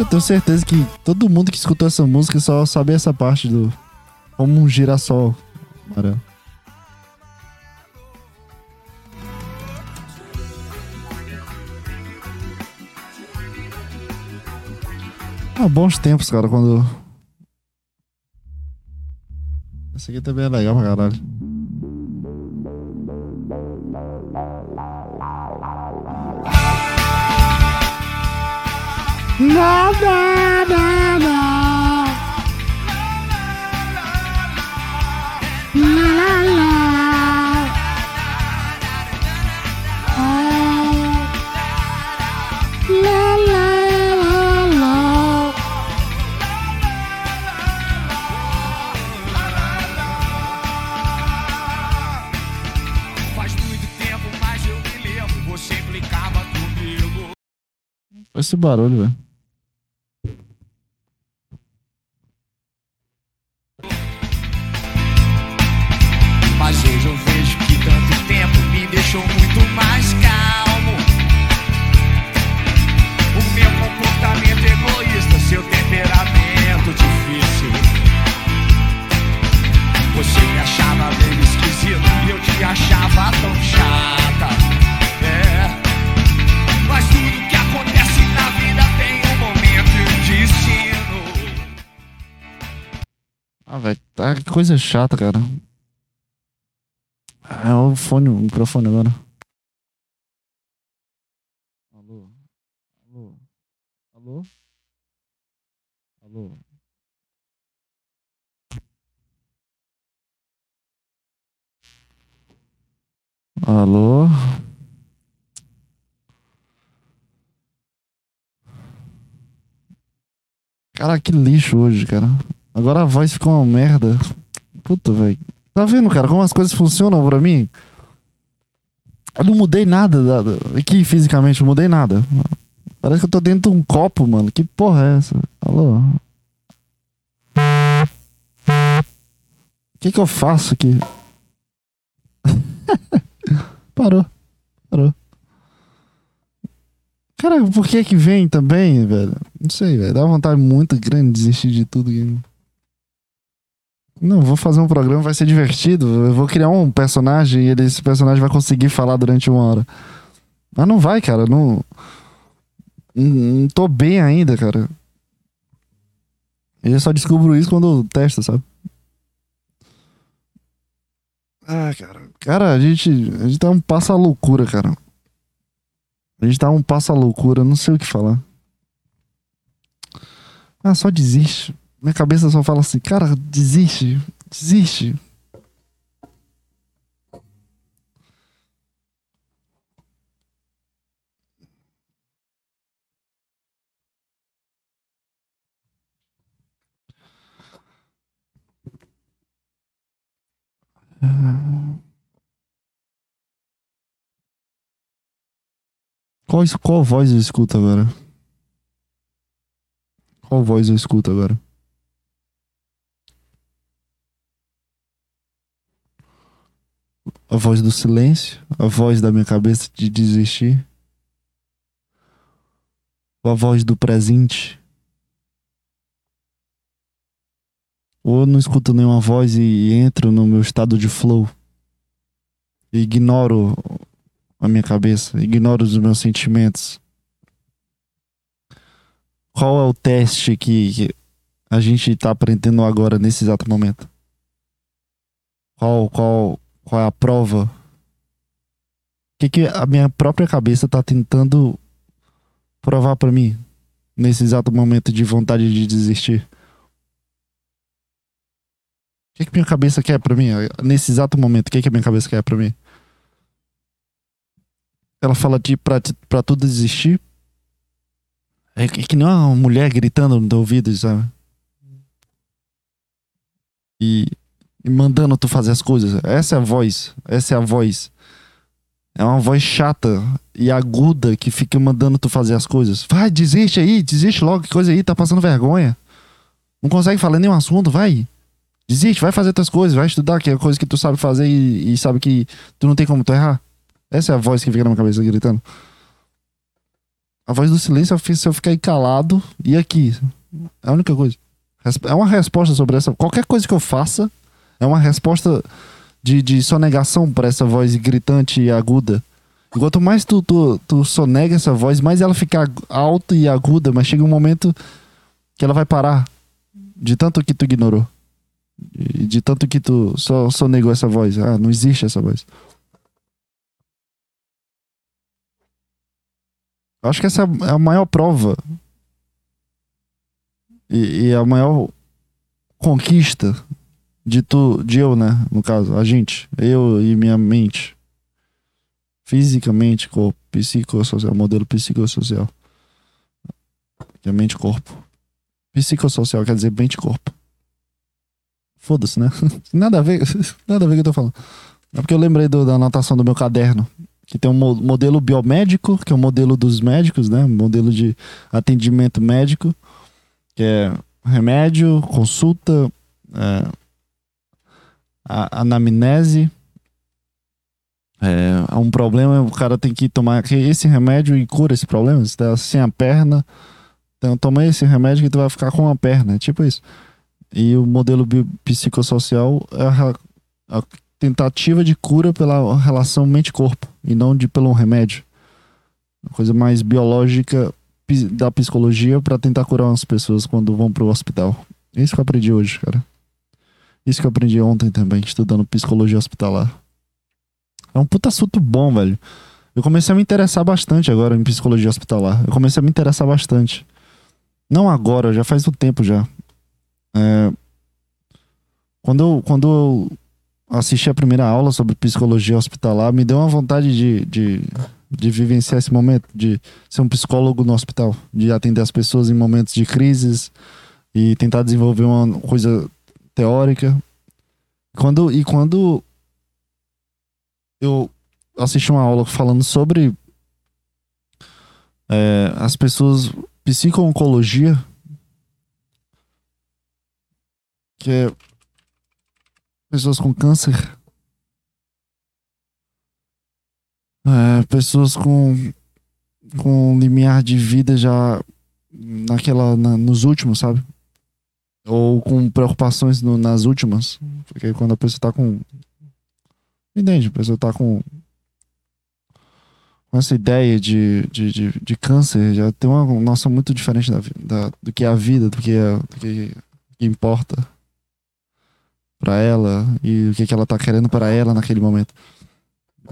[SPEAKER 1] Eu tenho certeza que todo mundo que escutou essa música só sabe essa parte do. Como um girassol amarelo. Ah, bons tempos, cara, quando. Esse aqui também é legal pra caralho. Olha esse barulho, velho. Ah, velho, tá que coisa chata, cara. É o fone, o microfone agora. Alô? Alô? Alô? Alô? Alô? Cara, que lixo hoje, cara. Agora a voz ficou uma merda. Puta, velho. Tá vendo, cara, como as coisas funcionam pra mim? Eu não mudei nada da- aqui fisicamente, não mudei nada. Parece que eu tô dentro de um copo, mano. Que porra é essa? Alô? O que que eu faço aqui? Parou. Parou. Cara, por que que vem também, velho? Não sei, velho. Dá vontade muito grande de desistir de tudo. aqui. Não, vou fazer um programa, vai ser divertido. Eu vou criar um personagem e ele- esse personagem vai conseguir falar durante uma hora. Mas não vai, cara. Não, não, tô bem ainda, cara. Eu só descubro isso quando eu testo, sabe? Ah, cara. Cara, a gente, a gente tá um passo à loucura, cara. A gente tá um passo à loucura, não sei o que falar. Ah, só desiste. Minha cabeça só fala assim, cara, desiste, desiste. Qual, qual voz eu escuto agora? Qual voz eu escuto agora? A voz do silêncio? A voz da minha cabeça de desistir? Ou a voz do presente? Ou não escuto nenhuma voz e entro no meu estado de flow? E ignoro a minha cabeça, ignoro os meus sentimentos. Qual é o teste que, a gente tá aprendendo agora nesse exato momento? Qual, qual, qual é a prova? O que, que a minha própria cabeça tá tentando provar pra mim nesse exato momento de vontade de desistir? O que, que minha cabeça quer pra mim? Nesse exato momento, o que, que a minha cabeça quer pra mim? Ela fala de pra, pra tudo desistir. É que que nem uma mulher gritando no teu ouvido, sabe? E, e mandando tu fazer as coisas. Essa é a voz. Essa é a voz. É uma voz chata e aguda que fica mandando tu fazer as coisas. Vai, desiste aí, desiste logo, que coisa aí, tá passando vergonha. Não consegue falar nenhum assunto, vai. Desiste, vai fazer tuas coisas, vai estudar, que é coisa que tu sabe fazer e, e sabe que tu não tem como tu errar. Essa é a voz que fica na minha cabeça gritando. A voz do silêncio é se eu ficar aí calado e aqui. É a única coisa. É uma resposta sobre essa. Qualquer coisa que eu faça é uma resposta de, de sonegação para essa voz gritante e aguda. Quanto mais tu, tu, tu sonega essa voz, mais ela fica alta e aguda, mas chega um momento que ela vai parar. De tanto que tu ignorou. E de tanto que tu só sonegou essa voz. Ah, não existe essa voz. Acho que essa é a maior prova E, e a maior conquista de tu, de eu, né? No caso, a gente, eu e minha mente, fisicamente, corpo, psicossocial, modelo psicossocial, que é mente corpo. Psicossocial quer dizer mente corpo. Foda-se, né? Nada a ver, nada a ver com o que eu tô falando. É porque eu lembrei do- da anotação do meu caderno, que tem um mo- modelo biomédico, que é o modelo dos médicos, né? Modelo de atendimento médico, que é remédio, consulta, é, a, anamnese. É, há um problema, o cara tem que tomar esse remédio e cura esse problema. Você tá sem a perna, então toma esse remédio que tu vai ficar com a perna. É tipo isso. E o modelo psicossocial é a, a tentativa de cura pela relação mente-corpo e não de pelo remédio. Uma coisa mais biológica da psicologia para tentar curar as pessoas quando vão pro hospital. É isso que eu aprendi hoje, cara. Isso que eu aprendi ontem também, estudando psicologia hospitalar. É um puta assunto bom, velho. Eu comecei a me interessar bastante agora em psicologia hospitalar. Eu comecei a me interessar bastante. Não agora, já faz um tempo já. É, quando, eu, quando eu assisti a primeira aula sobre psicologia hospitalar, me deu uma vontade de, de, de vivenciar esse momento, de ser um psicólogo no hospital, de atender as pessoas em momentos de crises e tentar desenvolver uma coisa teórica. Quando, e quando eu assisti uma aula falando sobre é, as pessoas, psico-oncologia, que é pessoas com câncer, é, pessoas com, com limiar de vida já naquela, na- nos últimos, sabe? Ou com preocupações no- nas últimas. Porque quando a pessoa tá com. Entende? A pessoa tá com. Com essa ideia de, de, de, de câncer, já tem uma noção muito diferente da, da, do que é a vida, do que, é, do que, que importa pra ela e o que, que ela tá querendo pra ela naquele momento.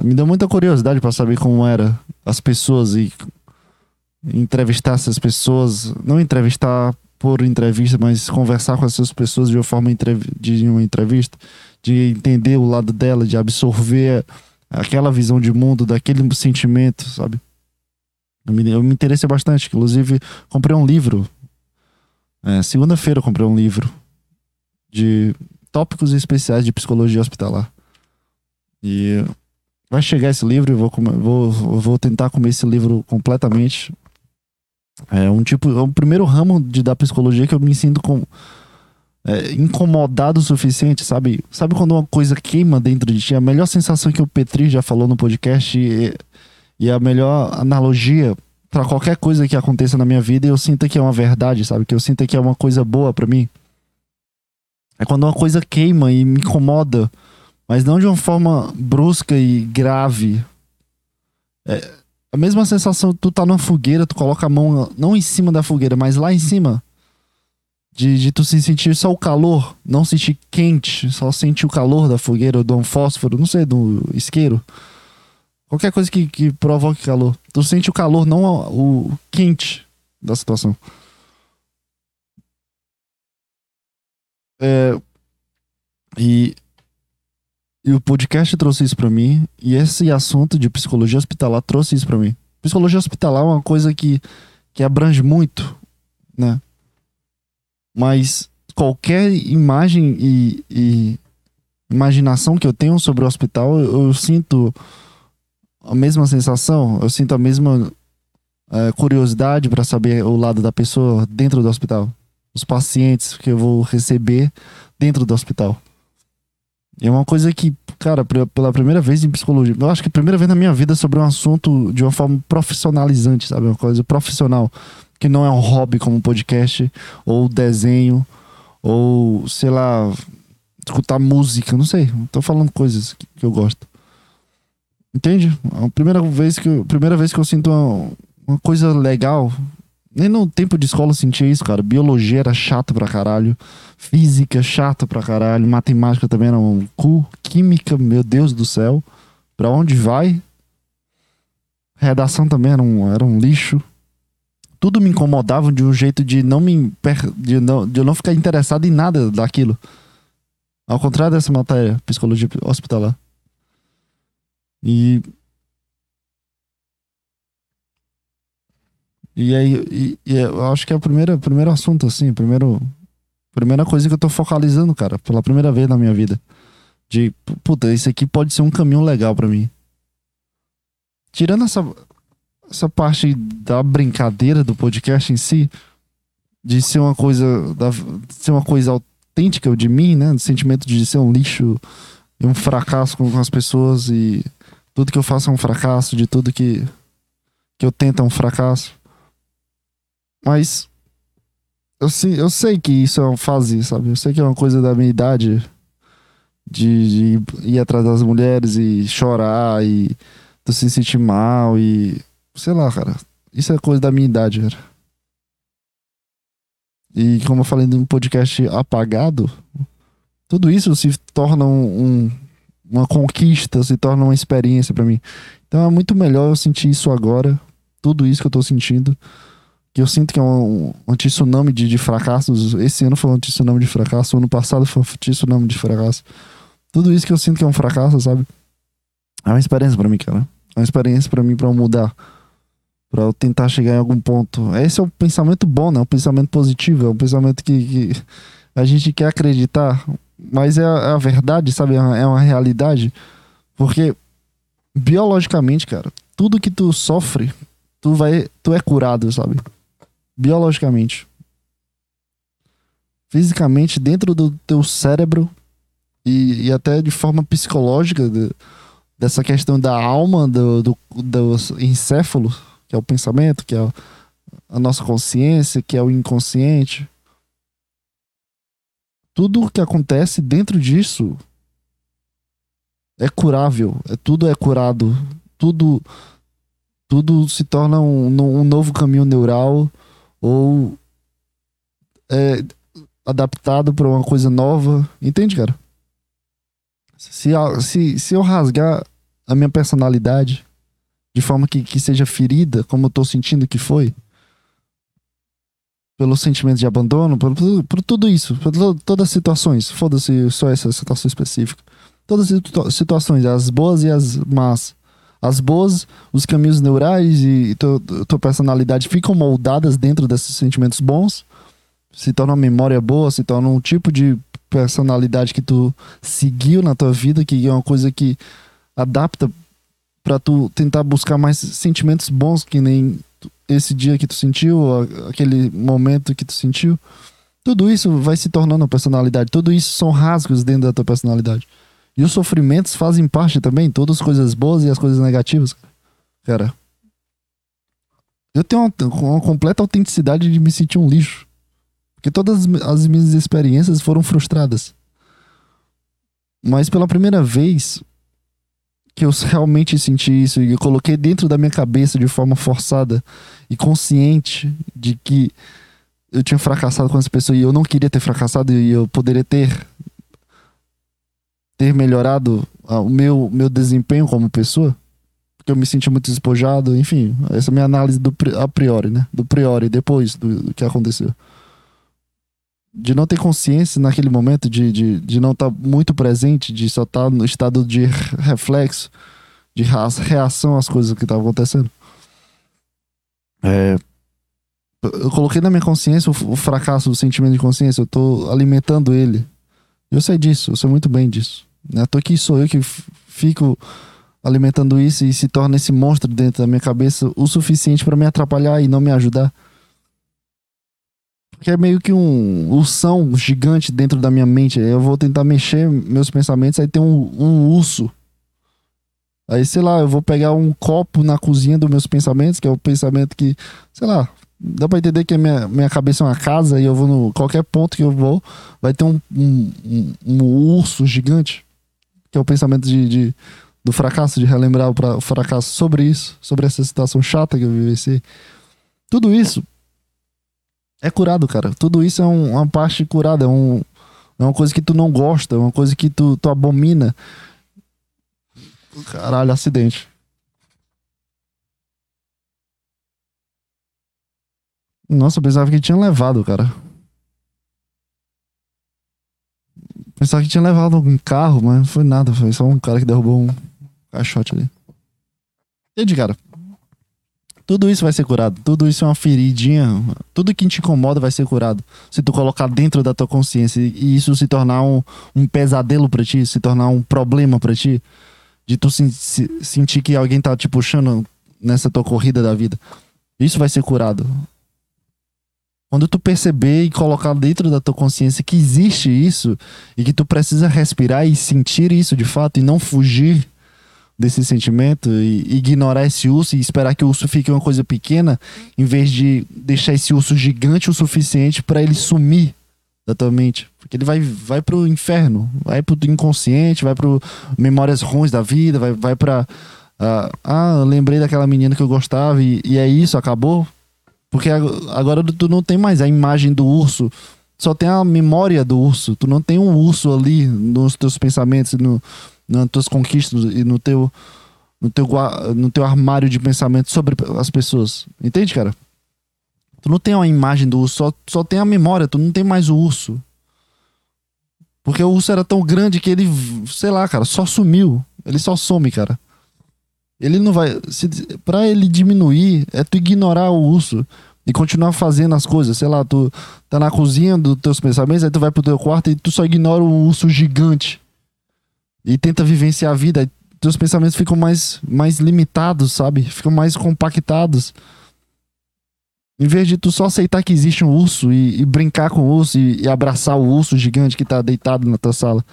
[SPEAKER 1] Me deu muita curiosidade pra saber como era as pessoas e entrevistar essas pessoas, não entrevistar por entrevista, mas conversar com essas pessoas de uma forma de uma entrevista, de entender o lado dela, de absorver aquela visão de mundo, daquele sentimento, sabe? Eu me, eu me interessei bastante, inclusive comprei um livro. É, Segunda-feira comprei um livro de tópicos especiais de psicologia hospitalar. E vai chegar esse livro, eu vou, vou, vou tentar comer esse livro completamente. É um tipo, é o primeiro ramo de da psicologia que eu me sinto com é, incomodado o suficiente, sabe? Sabe quando uma coisa queima dentro de ti? A melhor sensação que o Petri já falou no podcast e, e a melhor analogia pra qualquer coisa que aconteça na minha vida, eu sinto que é uma verdade, sabe? Que eu sinto que é uma coisa boa pra mim. É quando uma coisa queima e me incomoda, mas não de uma forma brusca e grave. É a mesma sensação, tu tá numa fogueira, tu coloca a mão não em cima da fogueira, mas lá em cima. De, de tu se sentir só o calor, não sentir quente, só sentir o calor da fogueira, ou um fósforo, não sei, do isqueiro. Qualquer coisa que, que provoque calor. Tu sente o calor, não o, o quente da situação. É, e, e o podcast trouxe isso pra mim. E esse assunto de psicologia hospitalar trouxe isso pra mim. Psicologia hospitalar é uma coisa que, que abrange muito, né? Mas qualquer imagem e, e imaginação que eu tenho sobre o hospital, eu, eu sinto a mesma sensação, eu sinto a mesma eh, curiosidade para saber o lado da pessoa dentro do hospital. Os pacientes que eu vou receber dentro do hospital. É uma coisa que, cara, pela primeira vez em psicologia, eu acho que a primeira vez na minha vida sobre um assunto de uma forma profissionalizante, sabe? Uma coisa profissional. Que não é um hobby como podcast, ou desenho, ou sei lá, escutar música, não sei. Tô falando coisas que, que eu gosto. Entende? É a primeira vez que eu, primeira vez que eu sinto uma, uma coisa legal. Nem no tempo de escola eu sentia isso, cara. Biologia era chato pra caralho. Física, chato pra caralho. Matemática também era um cu. Química, meu Deus do céu. Pra onde vai? Redação também era um, era um lixo. tudo me incomodava de um jeito de não me de, não, de eu não ficar interessado em nada daquilo. Ao contrário dessa matéria, psicologia hospitalar. E E aí, e, e eu acho que é o primeiro, primeiro assunto, assim, primeiro, primeira coisa que eu tô focalizando, cara, pela primeira vez na minha vida. De, puta, isso aqui pode ser um caminho legal pra mim. Tirando essa, essa parte da brincadeira do podcast em si, de ser uma coisa, da, ser uma coisa autêntica de mim, né? Do sentimento de ser um lixo e um fracasso com, com as pessoas e tudo que eu faço é um fracasso, de tudo que, que eu tento é um fracasso. Mas eu, eu sei que isso é uma fase, sabe? Eu sei que é uma coisa da minha idade de, de ir atrás das mulheres e chorar e tu se sentir mal e sei lá, cara. Isso é coisa da minha idade, cara. E como eu falei num podcast apagado, tudo isso se torna um, um- uma conquista, se torna uma experiência pra mim. Então é muito melhor eu sentir isso agora, tudo isso que eu tô sentindo, que eu sinto que é um, um tsunami de, de fracassos. Esse ano foi um tsunami de fracasso, ano passado foi um tsunami de fracasso. Tudo isso que eu sinto que é um fracasso, sabe? É uma experiência pra mim, cara. É uma experiência pra mim eu mudar. Pra eu tentar chegar em algum ponto. Esse é um pensamento bom, né? Um pensamento positivo. É um pensamento que, que a gente quer acreditar. Mas é, a- é a verdade, sabe? É uma, é uma realidade. Porque, biologicamente, cara, tudo que tu sofre, tu vai. Tu é curado, sabe? Biologicamente. Fisicamente, dentro do teu cérebro e, e até de forma psicológica, de- dessa questão da alma, do, do, do encéfalo, que é o pensamento, que é a, nossa consciência, que é o inconsciente. Tudo o que acontece dentro disso é curável, é, tudo é curado, tudo tudo se torna um, um novo caminho neural ou é adaptado para uma coisa nova, entende, cara? Se, se, se eu rasgar a minha personalidade de forma que, que seja ferida, como eu tô sentindo que foi, pelo sentimento de abandono, por, por, por tudo isso, por to- todas as situações, foda-se só essa situação específica. Todas as situa- situações, as boas e as más. As boas, os caminhos neurais e tu- tua personalidade ficam moldadas dentro desses sentimentos bons, se torna uma memória boa, se torna um tipo de personalidade que tu seguiu na tua vida, que é uma coisa que adapta pra tu tentar buscar mais sentimentos bons que nem esse dia que tu sentiu, aquele momento que tu sentiu. Tudo isso vai se tornando personalidade. Tudo isso são rasgos dentro da tua personalidade. E os sofrimentos fazem parte também, todas as coisas boas e as coisas negativas. Cara, eu tenho uma, uma completa autenticidade de me sentir um lixo. Porque todas as- as minhas experiências foram frustradas. Mas pela primeira vez que eu realmente senti isso e eu coloquei dentro da minha cabeça de forma forçada e consciente de que eu tinha fracassado com essa pessoa e eu não queria ter fracassado e eu poderia ter ter melhorado ah, o meu, meu desempenho como pessoa, porque eu me senti muito despojado, enfim, essa é a minha análise do a priori, né? Do priori, depois do, do que aconteceu. De não ter consciência naquele momento, de, de, de não estar muito presente, de só estar no estado de reflexo, de reação às coisas que estavam acontecendo. É, eu coloquei na minha consciência o, fracasso, o sentimento de consciência, eu tô alimentando ele. Eu sei disso, eu sei muito bem disso. Né? Tô aqui, sou eu que fico alimentando isso e se torna esse monstro dentro da minha cabeça o suficiente pra me atrapalhar e não me ajudar. Porque é meio que um ursão gigante dentro da minha mente. Eu vou tentar mexer meus pensamentos, aí tem um, um urso. Aí, sei lá, eu vou pegar um copo na cozinha dos meus pensamentos, que é o pensamento que, sei lá, dá pra entender que a minha, minha cabeça é uma casa e eu vou no qualquer ponto que eu vou, vai ter um, um, um, um urso gigante, que é o pensamento de, de- do fracasso, de relembrar o, pra- o fracasso sobre isso, sobre essa situação chata que eu vivenciei. Tudo isso é curado, cara. Tudo isso é um- uma parte curada, é, um, é uma coisa que tu não gosta, é uma coisa que tu, tu abomina. Caralho, acidente. Nossa, eu pensava que tinha levado, cara. Pensava que tinha levado algum carro, mas não foi nada. Foi só um cara que derrubou um caixote ali. Entendi, cara. Tudo isso vai ser curado. Tudo isso é uma feridinha. Tudo que te incomoda vai ser curado. Se tu colocar dentro da tua consciência e isso se tornar um, um pesadelo pra ti, se tornar um problema pra ti, de tu se- se- sentir que alguém tá te puxando nessa tua corrida da vida. Isso vai ser curado. Quando tu perceber e colocar dentro da tua consciência que existe isso e que tu precisa respirar e sentir isso de fato e não fugir desse sentimento e ignorar esse urso e esperar que o urso fique uma coisa pequena, em vez de deixar esse urso gigante o suficiente para ele sumir da tua mente, porque ele vai vai pro inferno, vai pro inconsciente, vai pro memórias ruins da vida, vai vai para ah, eu lembrei daquela menina que eu gostava e, e é isso, acabou. Porque ag- agora tu não tem mais a imagem do urso, só tem a memória do urso. Tu não tem um urso ali nos teus pensamentos, no, nas tuas conquistas e no teu, no, teu, no teu armário de pensamento sobre as pessoas. Entende, cara? Tu não tem uma imagem do urso, só, só tem a memória, tu não tem mais o urso. Porque o urso era tão grande que ele, sei lá, cara, só sumiu. Ele só some, cara. Ele não vai. Pra ele diminuir, é tu ignorar o urso e continuar fazendo as coisas. Sei lá, tu tá na cozinha dos teus pensamentos, aí tu vai pro teu quarto e tu só ignora o urso gigante. E tenta vivenciar a vida. Teus pensamentos ficam mais, mais limitados, sabe? Ficam mais compactados. Em vez de tu só aceitar que existe um urso e, e brincar com o urso e, e abraçar o urso gigante que tá deitado na tua sala.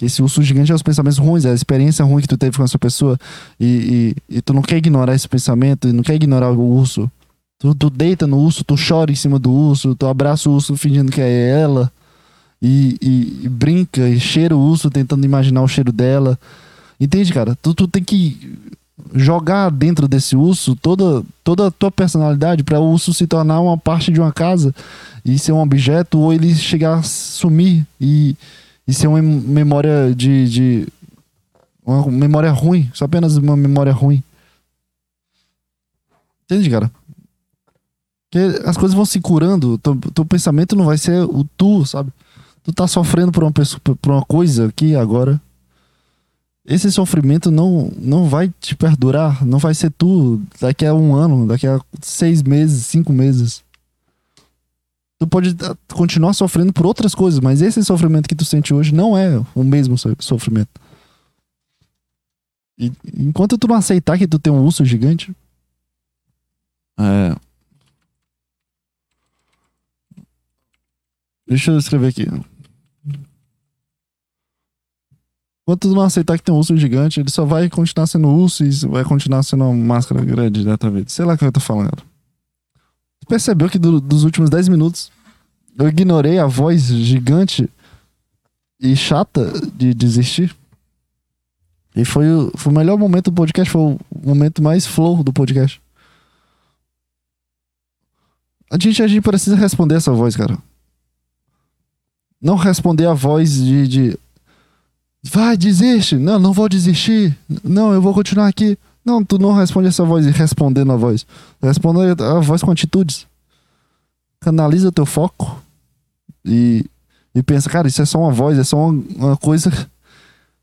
[SPEAKER 1] Esse urso gigante é os pensamentos ruins, é a experiência ruim que tu teve com essa pessoa. E, e, e tu não quer ignorar esse pensamento, não quer ignorar o urso. Tu, tu deita no urso, tu chora em cima do urso, tu abraça o urso fingindo que é ela. E, e- e brinca e cheira o urso tentando imaginar o cheiro dela. Entende, cara? Tu, tu tem que jogar dentro desse urso toda, toda a tua personalidade para o urso se tornar uma parte de uma casa e ser um objeto ou ele chegar a sumir e, e ser uma mem- memória de, de uma memória ruim, só apenas uma memória ruim. Entende, cara? Porque as coisas vão se curando, teu, teu pensamento não vai ser o tu, sabe? Tu tá sofrendo por uma pessoa, por uma coisa aqui agora. Esse sofrimento não, não vai te perdurar, não vai ser tu daqui a um ano, daqui a seis meses, cinco meses. Tu pode ah, continuar sofrendo por outras coisas, mas esse sofrimento que tu sente hoje não é o mesmo so- sofrimento. E enquanto tu não aceitar que tu tem um urso gigante. É. Deixa eu escrever aqui. Enquanto tu não aceitar que tem um urso gigante, ele só vai continuar sendo urso e vai continuar sendo uma máscara grande da tua vida. Sei lá o que eu tô falando. Percebeu que do- dos últimos 10 minutos eu ignorei a voz gigante e chata de desistir? E foi o, foi o melhor momento do podcast, foi o momento mais flow do podcast. A gente, a gente precisa responder essa voz, cara. Não responder a voz de, de Vai, desiste. Não, não vou desistir. Não, eu vou continuar aqui. Não, tu não responde essa voz respondendo a voz. Responda a voz com atitudes. Canaliza teu foco e, e pensa, cara, isso é só uma voz, é só uma, uma coisa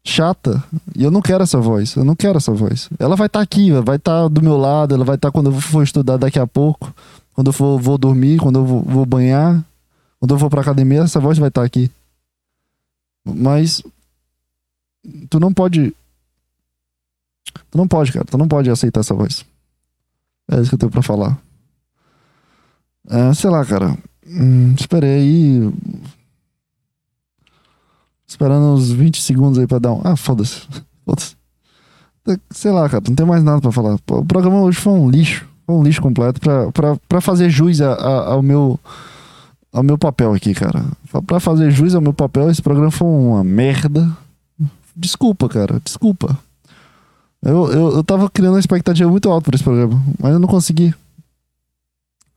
[SPEAKER 1] chata. E eu não quero essa voz. Eu não quero essa voz. Ela vai estar aqui, vai estar do meu lado, ela vai estar quando eu for estudar daqui a pouco, quando eu for, vou dormir, quando eu vou, vou banhar, quando eu for pra academia, essa voz vai estar aqui. Mas tu não pode. Tu não pode, cara. Tu não pode aceitar essa voz. É isso que eu tenho pra falar. É, sei lá, cara. Hum, esperei aí. Esperando uns 20 segundos aí pra dar um. Ah, foda-se. Foda-se. Sei lá, cara. Não tem mais nada pra falar. O programa hoje foi um lixo. Foi um lixo completo pra, pra, pra fazer jus a- a- ao meu. Ao meu papel aqui, cara. Pra fazer jus ao meu papel, esse programa foi uma merda. Desculpa, cara. Desculpa. Eu, eu, eu tava criando uma expectativa muito alta pra esse programa, mas eu não consegui.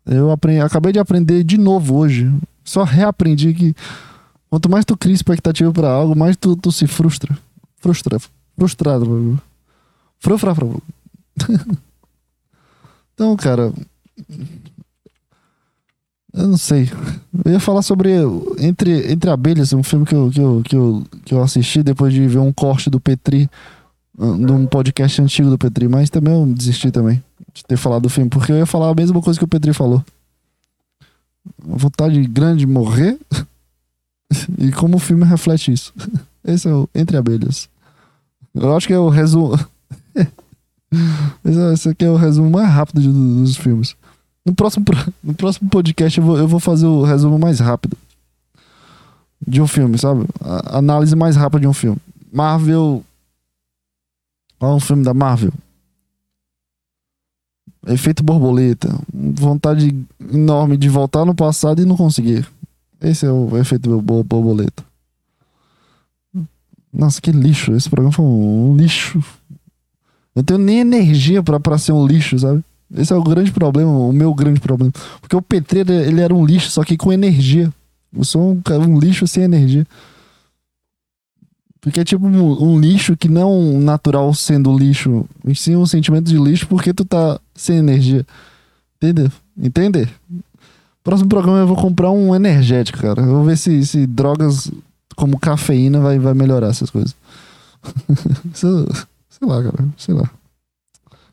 [SPEAKER 1] Eu aprendi, acabei de aprender de novo hoje. Só reaprendi que quanto mais tu cria expectativa pra algo, mais tu, tu se frustra. Frustra. Frustrado. Frufra, frufra. Então, cara. Eu não sei. Eu ia falar sobre Entre, Entre Abelhas, um filme que eu, que, eu, que, eu, que eu assisti depois de ver um corte do Petri, num podcast antigo do Petri, mas também eu desisti também de ter falado do filme, porque eu ia falar a mesma coisa que o Petri falou. Uma vontade grande de morrer. e como o filme reflete isso. Esse é o Entre Abelhas. Eu acho que é o resumo. Esse aqui é o resumo mais rápido dos filmes. No próximo, no próximo podcast eu vou, eu vou fazer o resumo mais rápido de um filme, sabe? A análise mais rápida de um filme. Marvel. Olha um filme da Marvel. Efeito borboleta. Vontade enorme de voltar no passado e não conseguir. Esse é o efeito borboleta. Nossa, que lixo. Esse programa foi um lixo. Eu não tenho nem energia para ser um lixo, sabe? Esse é o grande problema, o meu grande problema. Porque o Petri, ele era um lixo, só que com energia. Eu sou um, um lixo sem energia. Porque é tipo um, lixo que não natural sendo lixo, e sim um sentimento de lixo porque tu tá sem energia. Entendeu? Entender? Próximo programa eu vou comprar um energético, cara. Eu vou ver se, se drogas como cafeína vai, vai melhorar essas coisas. sei lá, cara. Sei lá.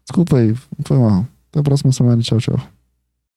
[SPEAKER 1] Desculpa aí. Foi mal. Até a próxima semana. Tchau, tchau.